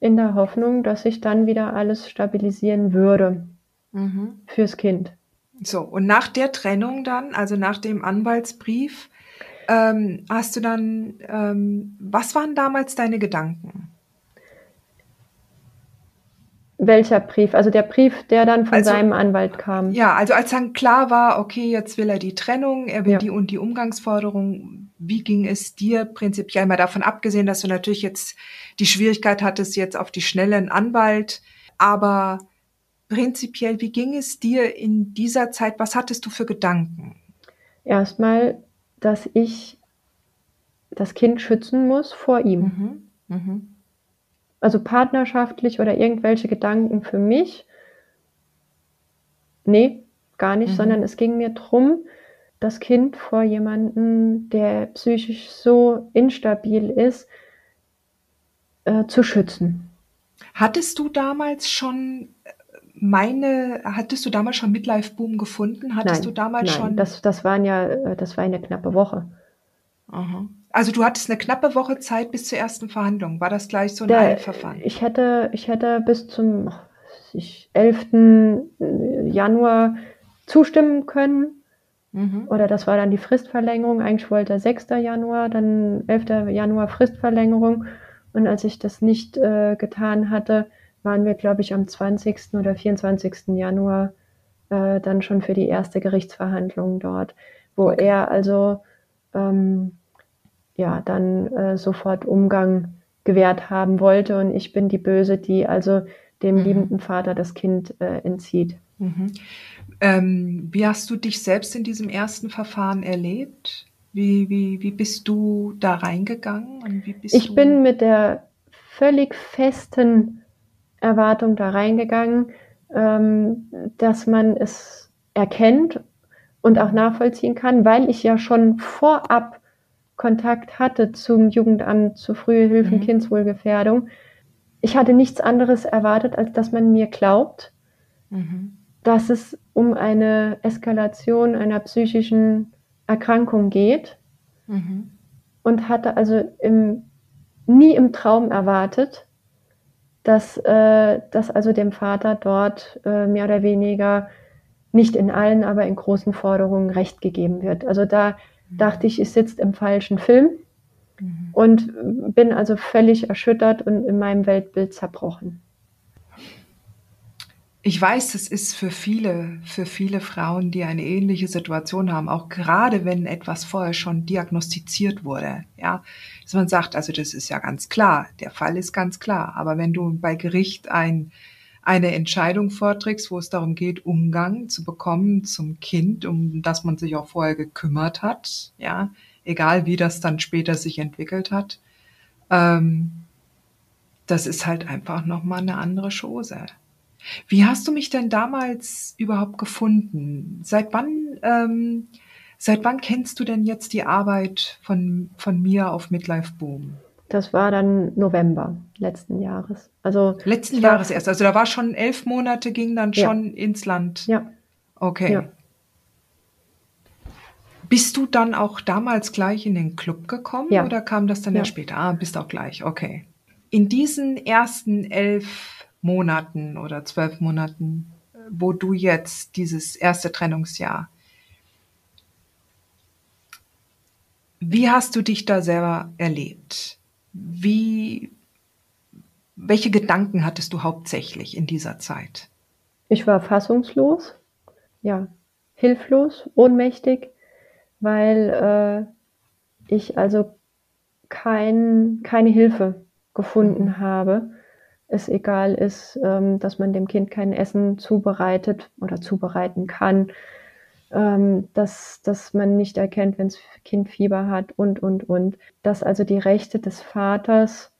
in der Hoffnung, dass sich dann wieder alles stabilisieren würde mhm. fürs Kind. So, und nach der Trennung dann, also nach dem Anwaltsbrief, ähm, hast du dann, ähm, was waren damals deine Gedanken? Welcher Brief? Also der Brief, der dann von also, seinem Anwalt kam. Ja, also als dann klar war, okay, jetzt will er die Trennung, er will ja. die und die Umgangsforderung. Wie ging es dir prinzipiell mal davon abgesehen, dass du natürlich jetzt die Schwierigkeit hattest jetzt auf die Schnelle einen Anwalt, aber prinzipiell, wie ging es dir in dieser Zeit? Was hattest du für Gedanken? Erstmal, dass ich das Kind schützen muss vor ihm. Mhm. Mhm also partnerschaftlich oder irgendwelche Gedanken für mich. Nee, gar nicht, mhm. sondern es ging mir darum, das Kind vor jemanden, der psychisch so instabil ist, äh, zu schützen. Hattest du damals schon äh, meine, hattest du damals schon Midlife Boom gefunden? Hattest nein, du damals nein, schon? Das, das waren ja, äh, das war eine knappe Woche. Aha. Also du hattest eine knappe Woche Zeit bis zur ersten Verhandlung. War das gleich so ein Der, Eilverfahren? Ich hätte, ich hätte bis zum 11. Äh, Januar zustimmen können. Mhm. Oder das war dann die Fristverlängerung. Eigentlich wollte er 6. Januar, dann 11. Januar Fristverlängerung. Und als ich das nicht äh, getan hatte, waren wir, glaube ich, am 20. oder 24. Januar äh, dann schon für die erste Gerichtsverhandlung dort, wo okay. er also ähm, ja, dann äh, sofort Umgang gewährt haben wollte. Und ich bin die Böse, die also dem mhm. liebenden Vater das Kind äh, entzieht. Mhm. Ähm, wie hast du dich selbst in diesem ersten Verfahren erlebt? Wie, wie, wie bist du da reingegangen? ich bin mit der völlig festen Erwartung da reingegangen, ähm, dass man es erkennt und auch nachvollziehen kann, weil ich ja schon vorab Kontakt hatte zum Jugendamt, zur frühe Hilfe mhm. Kindswohlgefährdung. Ich hatte nichts anderes erwartet, als dass man mir glaubt, mhm. Dass es um eine Eskalation einer psychischen Erkrankung geht mhm. und hatte also im, nie im Traum erwartet, dass, äh, dass also dem Vater dort äh, mehr oder weniger nicht in allen, aber in großen Forderungen Recht gegeben wird. Also da dachte ich, ich sitze im falschen Film mhm. und bin also völlig erschüttert und in meinem Weltbild zerbrochen. Ich weiß, das ist für viele, für viele Frauen, die eine ähnliche Situation haben, auch gerade wenn etwas vorher schon diagnostiziert wurde, ja, dass man sagt, also das ist ja ganz klar, der Fall ist ganz klar, aber wenn du bei Gericht ein eine Entscheidung vorträgst, wo es darum geht, Umgang zu bekommen zum Kind, um das man sich auch vorher gekümmert hat, ja, egal wie das dann später sich entwickelt hat, ähm, das ist halt einfach nochmal eine andere Chose. Wie hast du mich denn damals überhaupt gefunden? Seit wann, ähm, seit wann kennst du denn jetzt die Arbeit von, von mir auf Midlife Boom? Das war dann November letzten Jahres. Also letzten Jahres erst. Also da war schon elf Monate, ging dann schon ja. ins Land. Ja. Okay. Ja. Bist du dann auch damals gleich in den Club gekommen Ja. oder kam das dann ja. Ja. später? Ah, bist auch gleich, okay. In diesen ersten elf Monaten oder zwölf Monaten, wo du jetzt dieses erste Trennungsjahr, wie hast du dich da selber erlebt? Wie, welche Gedanken hattest du hauptsächlich in dieser Zeit? Ich war fassungslos, ja, hilflos, ohnmächtig, weil äh, ich also kein, keine Hilfe gefunden habe. Es egal ist, ähm, dass man dem Kind kein Essen zubereitet oder zubereiten kann, ähm, dass, dass man nicht erkennt, wenn das Kind Fieber hat und, und, und. Dass also die Rechte des Vaters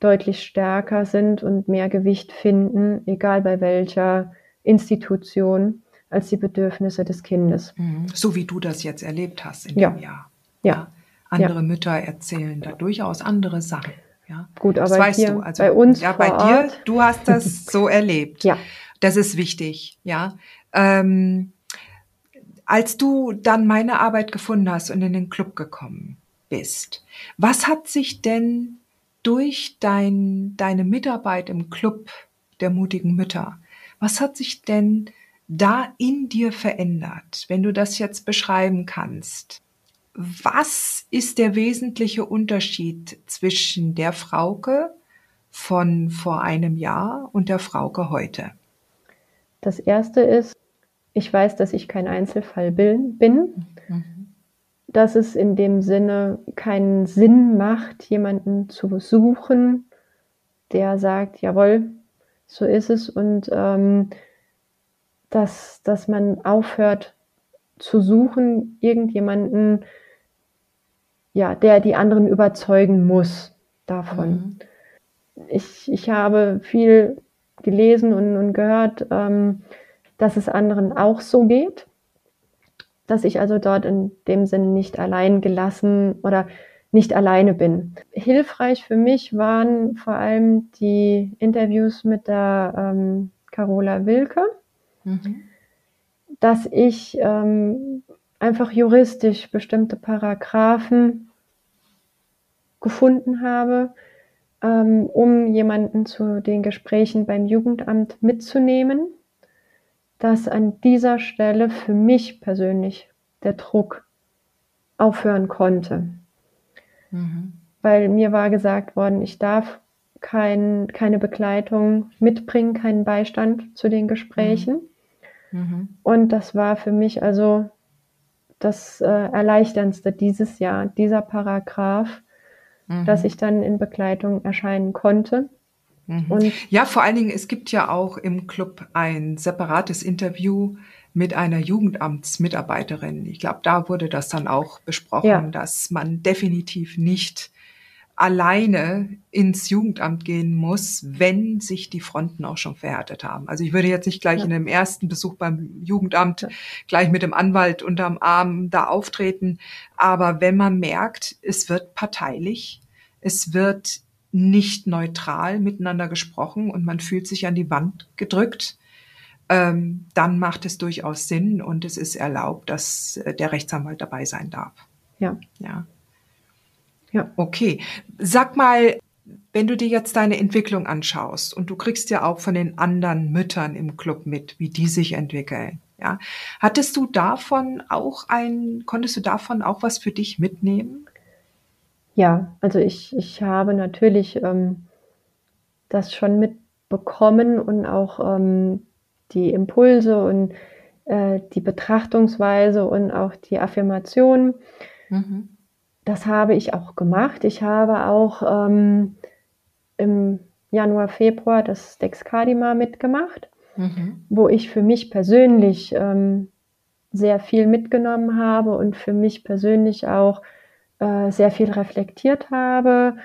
deutlich stärker sind und mehr Gewicht finden, egal bei welcher Institution, als die Bedürfnisse des Kindes. Mhm. So wie du das jetzt erlebt hast in Ja. dem Jahr. Ja. Andere Mütter erzählen da durchaus andere Sachen. Ja. Gut, Das aber weißt hier du. Also, bei uns ja, bei dir, Ort, du hast das so erlebt. ja, Das ist wichtig, ja. Ähm, als du dann meine Arbeit gefunden hast und in den Club gekommen bist, was hat sich denn durch dein, deine Mitarbeit im Club der mutigen Mütter, was hat sich denn da in dir verändert, wenn du das jetzt beschreiben kannst? Was ist der wesentliche Unterschied zwischen der Frauke von vor einem Jahr und der Frauke heute? das erste ist, ich weiß, dass ich kein Einzelfall bin, bin, dass es in dem Sinne keinen Sinn macht, jemanden zu suchen, der sagt, jawohl, so ist es. Und ähm, dass, dass man aufhört zu suchen, irgendjemanden, ja, der die anderen überzeugen muss davon. Mhm. Ich, ich habe viel gelesen und, und gehört, ähm, dass es anderen auch so geht, dass ich also dort in dem Sinne nicht allein gelassen oder nicht alleine bin. Hilfreich für mich waren vor allem die Interviews mit der ähm, Carola Wilke, Mhm. dass ich ähm, einfach juristisch bestimmte Paragraphen gefunden habe, ähm, um jemanden zu den Gesprächen beim Jugendamt mitzunehmen, dass an dieser Stelle für mich persönlich der Druck aufhören konnte. Mhm. Weil mir war gesagt worden, ich darf kein, keine Begleitung mitbringen, keinen Beistand zu den Gesprächen. Mhm. Und das war für mich also das äh, Erleichterndste dieses Jahr, dieser Paragraph, Mhm. dass ich dann in Begleitung erscheinen konnte. Mhm. Und Ja, vor allen Dingen, es gibt ja auch im Club ein separates Interview mit einer Jugendamtsmitarbeiterin. Ich glaube, da wurde das dann auch besprochen, Ja. dass man definitiv nicht alleine ins Jugendamt gehen muss, wenn sich die Fronten auch schon verhärtet haben. Also ich würde jetzt nicht gleich Ja. in dem ersten Besuch beim Jugendamt Ja. gleich mit dem Anwalt unterm Arm da auftreten. Aber wenn man merkt, es wird parteilich, es wird nicht neutral miteinander gesprochen und man fühlt sich an die Wand gedrückt, ähm, dann macht es durchaus Sinn und es ist erlaubt, dass äh, der Rechtsanwalt dabei sein darf. ja, Ja. Ja. Okay. Sag mal, wenn du dir jetzt deine Entwicklung anschaust und du kriegst ja auch von den anderen Müttern im Club mit, wie die sich entwickeln. Ja. Hattest du davon auch ein, konntest du davon auch was für dich mitnehmen? ja, also ich, ich habe natürlich ähm, das schon mitbekommen und auch ähm, die Impulse und äh, die Betrachtungsweise und auch die Affirmation. Mhm. Das habe ich auch gemacht. Ich habe auch ähm, im Januar, Februar das Dexcadima mitgemacht, Mhm. wo ich für mich persönlich ähm, sehr viel mitgenommen habe und für mich persönlich auch äh, sehr viel reflektiert habe,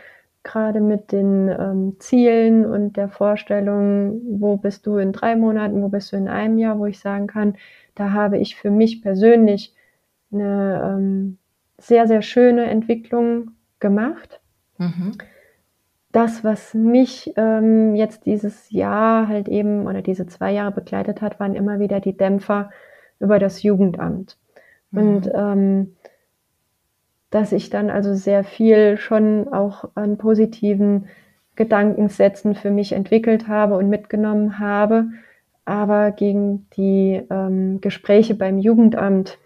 gerade mit den ähm, Zielen und der Vorstellung, wo bist du in drei Monaten, wo bist du in einem Jahr, wo ich sagen kann, da habe ich für mich persönlich eine ähm, sehr, sehr schöne Entwicklung gemacht. Mhm. Das, was mich ähm, jetzt dieses Jahr halt eben oder diese zwei Jahre begleitet hat, waren immer wieder die Dämpfer über das Jugendamt. Mhm. Und ähm, dass ich dann also sehr viel schon auch an positiven Gedankensätzen für mich entwickelt habe und mitgenommen habe, aber gegen die ähm, Gespräche beim Jugendamt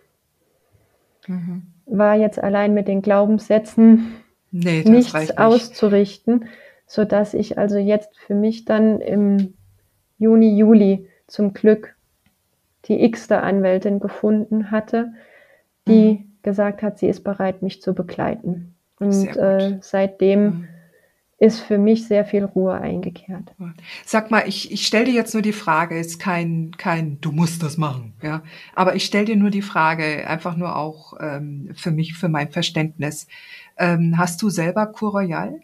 mhm. War jetzt allein mit den Glaubenssätzen nee, nichts nicht. auszurichten, so dass ich also jetzt für mich dann im Juni, Juli zum Glück die x-te Anwältin gefunden hatte, die mhm gesagt hat, sie ist bereit, mich zu begleiten. Und äh, seitdem mhm. Ist für mich sehr viel Ruhe eingekehrt. Sag mal, ich, ich stelle dir jetzt nur die Frage, ist kein, kein, du musst das machen, ja. Aber ich stelle dir nur die Frage, einfach nur auch ähm, für mich, für mein Verständnis. Ähm, hast du selber Cour Royal?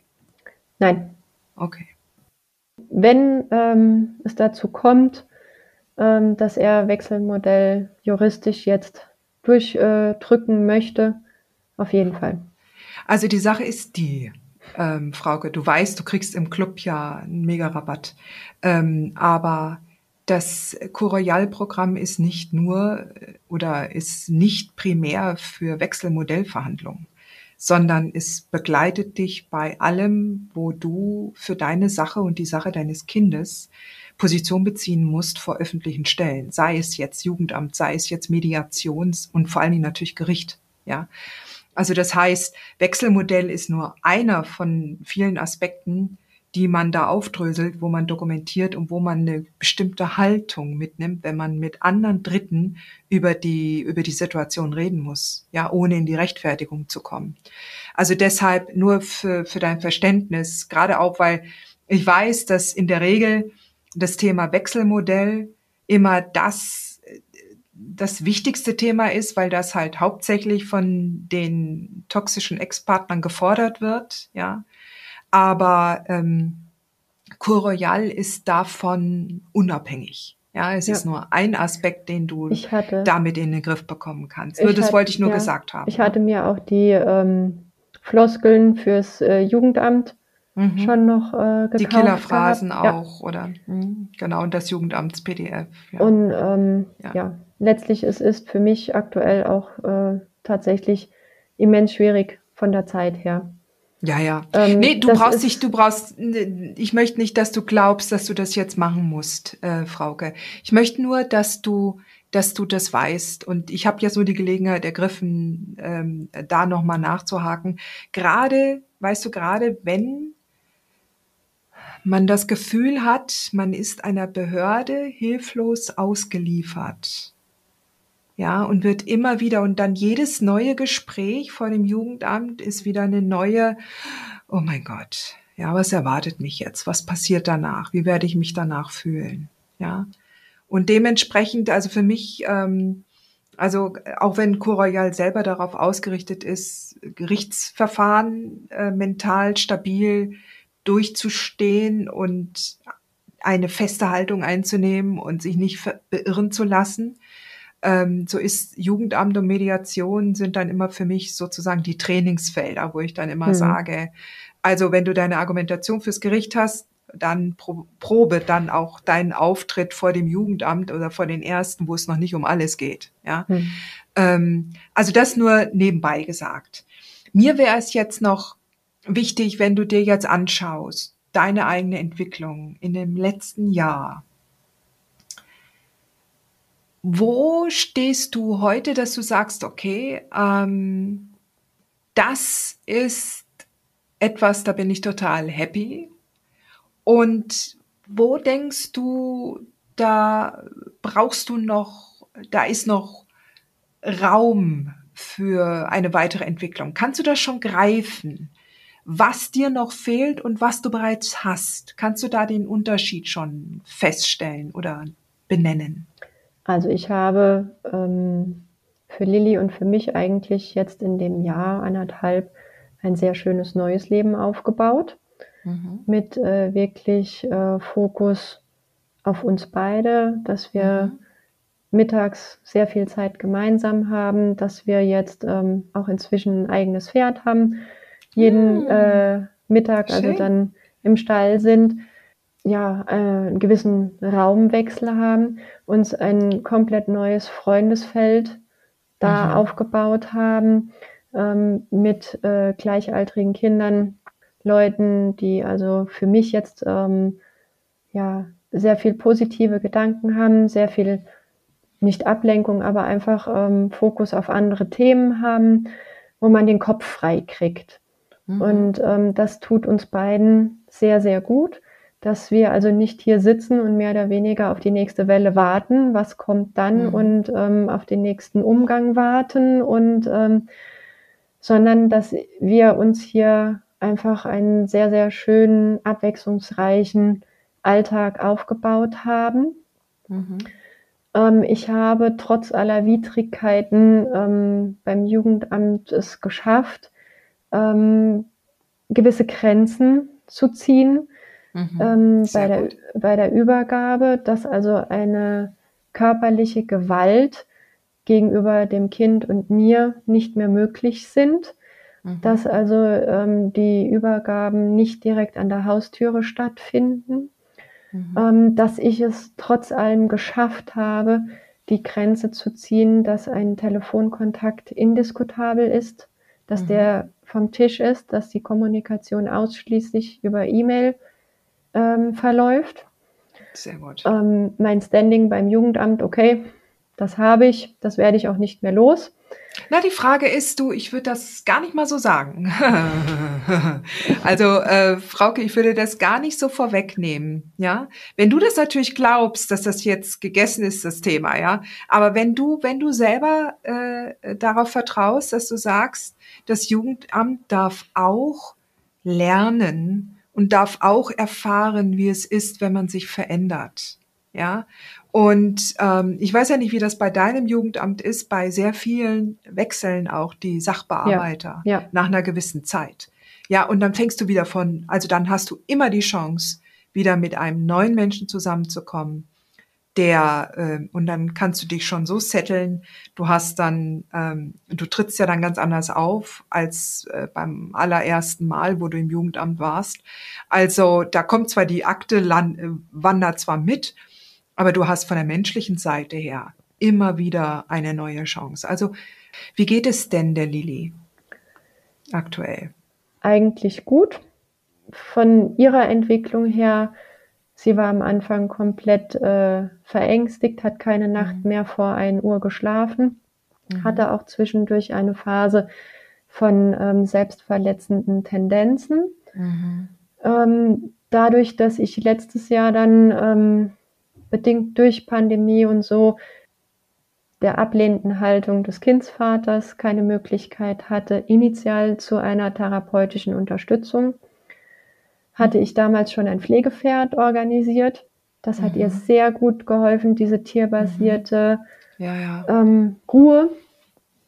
Nein. Okay. Wenn ähm, es dazu kommt, ähm, dass er Wechselmodell juristisch jetzt durchdrücken möchte, auf jeden Fall. Also die Sache ist die, ähm, Frauke, du weißt, du kriegst im Club ja einen Mega-Rabatt. Ähm, aber das Coroyal-Programm ist nicht nur oder ist nicht primär für Wechselmodellverhandlungen, sondern es begleitet dich bei allem, wo du für deine Sache und die Sache deines Kindes Position beziehen musst vor öffentlichen Stellen, sei es jetzt Jugendamt, sei es jetzt Mediations- und vor allen Dingen natürlich Gericht, ja. Also das heißt, Wechselmodell ist nur einer von vielen Aspekten, die man da aufdröselt, wo man dokumentiert und wo man eine bestimmte Haltung mitnimmt, wenn man mit anderen Dritten über die, über die Situation reden muss, ja, ohne in die Rechtfertigung zu kommen. Also deshalb nur für, für dein Verständnis, gerade auch, weil ich weiß, dass in der Regel das Thema Wechselmodell immer das, das wichtigste Thema ist, weil das halt hauptsächlich von den toxischen Ex-Partnern gefordert wird, ja. Aber ähm, Cour Royal ist davon unabhängig. Ja, es ja. ist nur ein Aspekt, den du damit in den Griff bekommen kannst. Nur das hatte, wollte ich nur ja, gesagt haben. Ich hatte mir auch die ähm, Floskeln fürs äh, Jugendamt mhm. schon noch äh, gekauft Die Killerphrasen gehabt. auch, ja. oder? Mhm. Genau, und das Jugendamts-PDF. Ja. Und ähm, ja. Letztlich es ist für mich aktuell auch äh, tatsächlich immens schwierig von der Zeit her. Ja, ja. Ähm, nee, du brauchst nicht, du brauchst, ich möchte nicht, dass du glaubst, dass du das jetzt machen musst, äh, Frauke. Ich möchte nur, dass du, dass du das weißt. Und ich habe ja so die Gelegenheit ergriffen, ähm, da nochmal nachzuhaken. Gerade, weißt du, gerade wenn man das Gefühl hat, man ist einer Behörde hilflos ausgeliefert. Ja, und wird immer wieder, und dann jedes neue Gespräch vor dem Jugendamt ist wieder eine neue, oh mein Gott, ja, was erwartet mich jetzt? Was passiert danach? Wie werde ich mich danach fühlen? Ja. Und dementsprechend, also für mich, ähm, also auch wenn Royal selber darauf ausgerichtet ist, Gerichtsverfahren äh, mental stabil durchzustehen und eine feste Haltung einzunehmen und sich nicht beirren zu lassen. Ähm, so ist Jugendamt und Mediation sind dann immer für mich sozusagen die Trainingsfelder, wo ich dann immer mhm. sage, also wenn du deine Argumentation fürs Gericht hast, dann probe dann auch deinen Auftritt vor dem Jugendamt oder vor den Ersten, wo es noch nicht um alles geht. Ja, mhm. ähm, also das nur nebenbei gesagt. Mir wäre es jetzt noch wichtig, wenn du dir jetzt anschaust, deine eigene Entwicklung in dem letzten Jahr. Wo stehst du heute, dass du sagst, okay, ähm, das ist etwas, da bin ich total happy. Und wo denkst du, da brauchst du noch, da ist noch Raum für eine weitere Entwicklung? Kannst du das schon greifen? was dir noch fehlt und was du bereits hast. Kannst du da den Unterschied schon feststellen oder benennen? Also ich habe ähm, für Lilly und für mich eigentlich jetzt in dem Jahr anderthalb ein sehr schönes neues Leben aufgebaut. mhm. mit äh, wirklich äh, Fokus auf uns beide, dass wir mhm. mittags sehr viel Zeit gemeinsam haben, dass wir jetzt ähm, auch inzwischen ein eigenes Pferd haben, jeden mhm. äh, Mittag also Schön. also dann im Stall sind, ja, äh, einen gewissen Raumwechsel haben, uns ein komplett neues Freundesfeld da mhm. aufgebaut haben, ähm, mit äh, gleichaltrigen Kindern, Leuten, die also für mich jetzt ähm, ja sehr viel positive Gedanken haben, sehr viel nicht Ablenkung, aber einfach ähm, Fokus auf andere Themen haben, wo man den Kopf frei kriegt. Mhm. Und ähm, das tut uns beiden sehr, sehr gut, dass wir also nicht hier sitzen und mehr oder weniger auf die nächste Welle warten, was kommt dann mhm. und ähm, auf den nächsten Umgang warten und ähm, sondern dass wir uns hier einfach einen sehr, sehr schönen, abwechslungsreichen Alltag aufgebaut haben. Mhm. Ähm, ich habe trotz aller Widrigkeiten ähm, beim Jugendamt es geschafft, ähm, gewisse Grenzen zu ziehen mhm. Ähm, bei, der, bei der Übergabe, dass also eine körperliche Gewalt gegenüber dem Kind und mir nicht mehr möglich sind, mhm. dass also ähm, die Übergaben nicht direkt an der Haustüre stattfinden, mhm. ähm, dass ich es trotz allem geschafft habe, die Grenze zu ziehen, dass ein Telefonkontakt indiskutabel ist, dass mhm. der vom Tisch ist, dass die Kommunikation ausschließlich über E-Mail ähm, verläuft. Sehr gut. Ähm, mein Standing beim Jugendamt, okay, das habe ich, das werde ich auch nicht mehr los. Na, die Frage ist, du, ich würde das gar nicht mal so sagen. also, äh, Frauke, ich würde das gar nicht so vorwegnehmen, ja. Wenn du das natürlich glaubst, dass das jetzt gegessen ist, das Thema, ja. Aber wenn du, wenn du selber äh, darauf vertraust, dass du sagst, das Jugendamt darf auch lernen und darf auch erfahren, wie es ist, wenn man sich verändert, ja. Und ähm, ich weiß ja nicht, wie das bei deinem Jugendamt ist. Bei sehr vielen wechseln auch die Sachbearbeiter ja, ja. nach einer gewissen Zeit. Ja, und dann fängst du wieder von, also dann hast du immer die Chance, wieder mit einem neuen Menschen zusammenzukommen, der, äh, und dann kannst du dich schon so setteln, du hast dann, ähm, du trittst ja dann ganz anders auf als äh, beim allerersten Mal, wo du im Jugendamt warst. Also da kommt zwar die Akte, land, äh, wandert zwar mit, aber du hast von der menschlichen Seite her immer wieder eine neue Chance. Also, wie geht es denn der Lilly aktuell? Eigentlich gut. Von ihrer Entwicklung her, sie war am Anfang komplett äh, verängstigt, hat keine Nacht mhm. mehr vor 1 Uhr geschlafen, mhm. hatte auch zwischendurch eine Phase von ähm, selbstverletzenden Tendenzen. Mhm. Ähm, dadurch, dass ich letztes Jahr dann ähm, bedingt durch Pandemie und so der ablehnenden Haltung des Kindsvaters keine Möglichkeit hatte, initial zu einer therapeutischen Unterstützung, hatte ich damals schon ein Pflegepferd organisiert. Das hat mhm. ihr sehr gut geholfen, diese tierbasierte mhm. ja, ja. Ähm, Ruhe.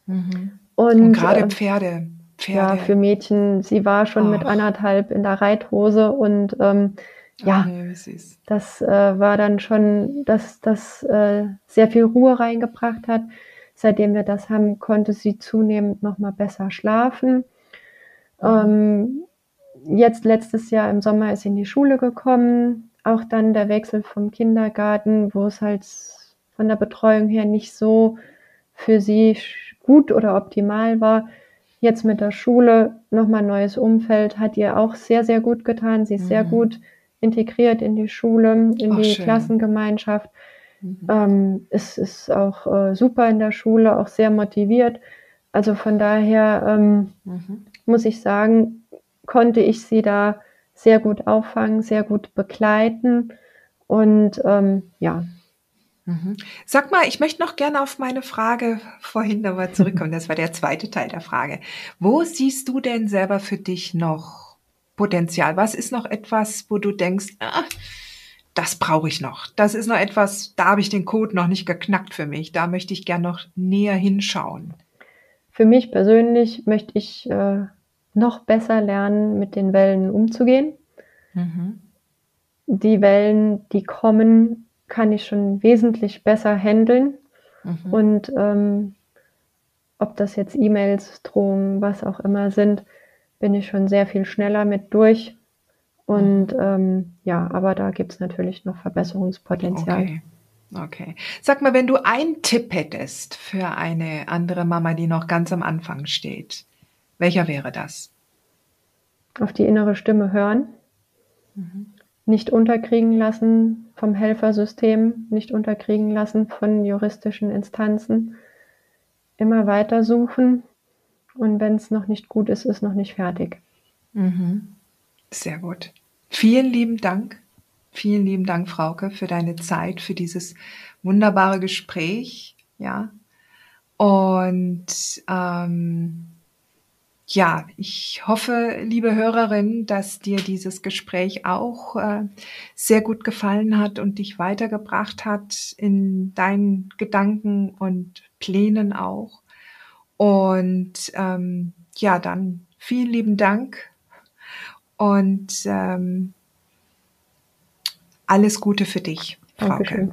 Mhm. Und, und, gerade äh, Pferde, Pferde. Ja, für Mädchen. Sie war schon Och. mit anderthalb in der Reithose und ähm, ja, nee, das äh, war dann schon, dass das äh, sehr viel Ruhe reingebracht hat. Seitdem wir das haben, konnte sie zunehmend noch mal besser schlafen. Mhm. Ähm, jetzt letztes Jahr im Sommer ist sie in die Schule gekommen. Auch dann der Wechsel vom Kindergarten, wo es halt von der Betreuung her nicht so für sie gut oder optimal war. Jetzt mit der Schule nochmal neues Umfeld hat ihr auch sehr, sehr gut getan. Sie ist mhm. sehr gut integriert in die Schule, in Ach, die schön. Klassengemeinschaft. Mhm. Ähm, es ist auch äh, super in der Schule, auch sehr motiviert. Also von daher ähm, mhm. muss ich sagen, konnte ich sie da sehr gut auffangen, sehr gut begleiten und ähm, ja. Mhm. Sag mal, ich möchte noch gerne auf meine Frage vorhin nochmal zurückkommen. Das war der zweite Teil der Frage. Wo siehst du denn selber für dich noch Potenzial? Was ist noch etwas, wo du denkst, ah, das brauche ich noch. Das ist noch etwas, da habe ich den Code noch nicht geknackt für mich. Da möchte ich gern noch näher hinschauen. Für mich persönlich möchte ich äh, noch besser lernen, mit den Wellen umzugehen. Mhm. Die Wellen, die kommen, kann ich schon wesentlich besser handeln. Mhm. Und ähm, ob das jetzt E-Mails, Drohungen, was auch immer sind, bin ich schon sehr viel schneller mit durch. Und mhm. ähm, ja, aber da gibt es natürlich noch Verbesserungspotenzial. Okay. Okay. Sag mal, wenn du einen Tipp hättest für eine andere Mama, die noch ganz am Anfang steht, welcher wäre das? Auf die innere Stimme hören, mhm. nicht unterkriegen lassen vom Helfersystem, nicht unterkriegen lassen von juristischen Instanzen, immer weiter suchen und wenn es noch nicht gut ist, ist noch nicht fertig. Mhm. Sehr gut. Vielen lieben Dank Vielen lieben Dank, Frauke, für deine Zeit, für dieses wunderbare Gespräch. Ja. Und ähm, ja, ich hoffe, liebe Hörerin, dass dir dieses Gespräch auch äh, sehr gut gefallen hat und dich weitergebracht hat in deinen Gedanken und Plänen auch. Und ähm, ja, dann vielen lieben Dank und ähm, alles Gute für dich, Frauke. Dankeschön.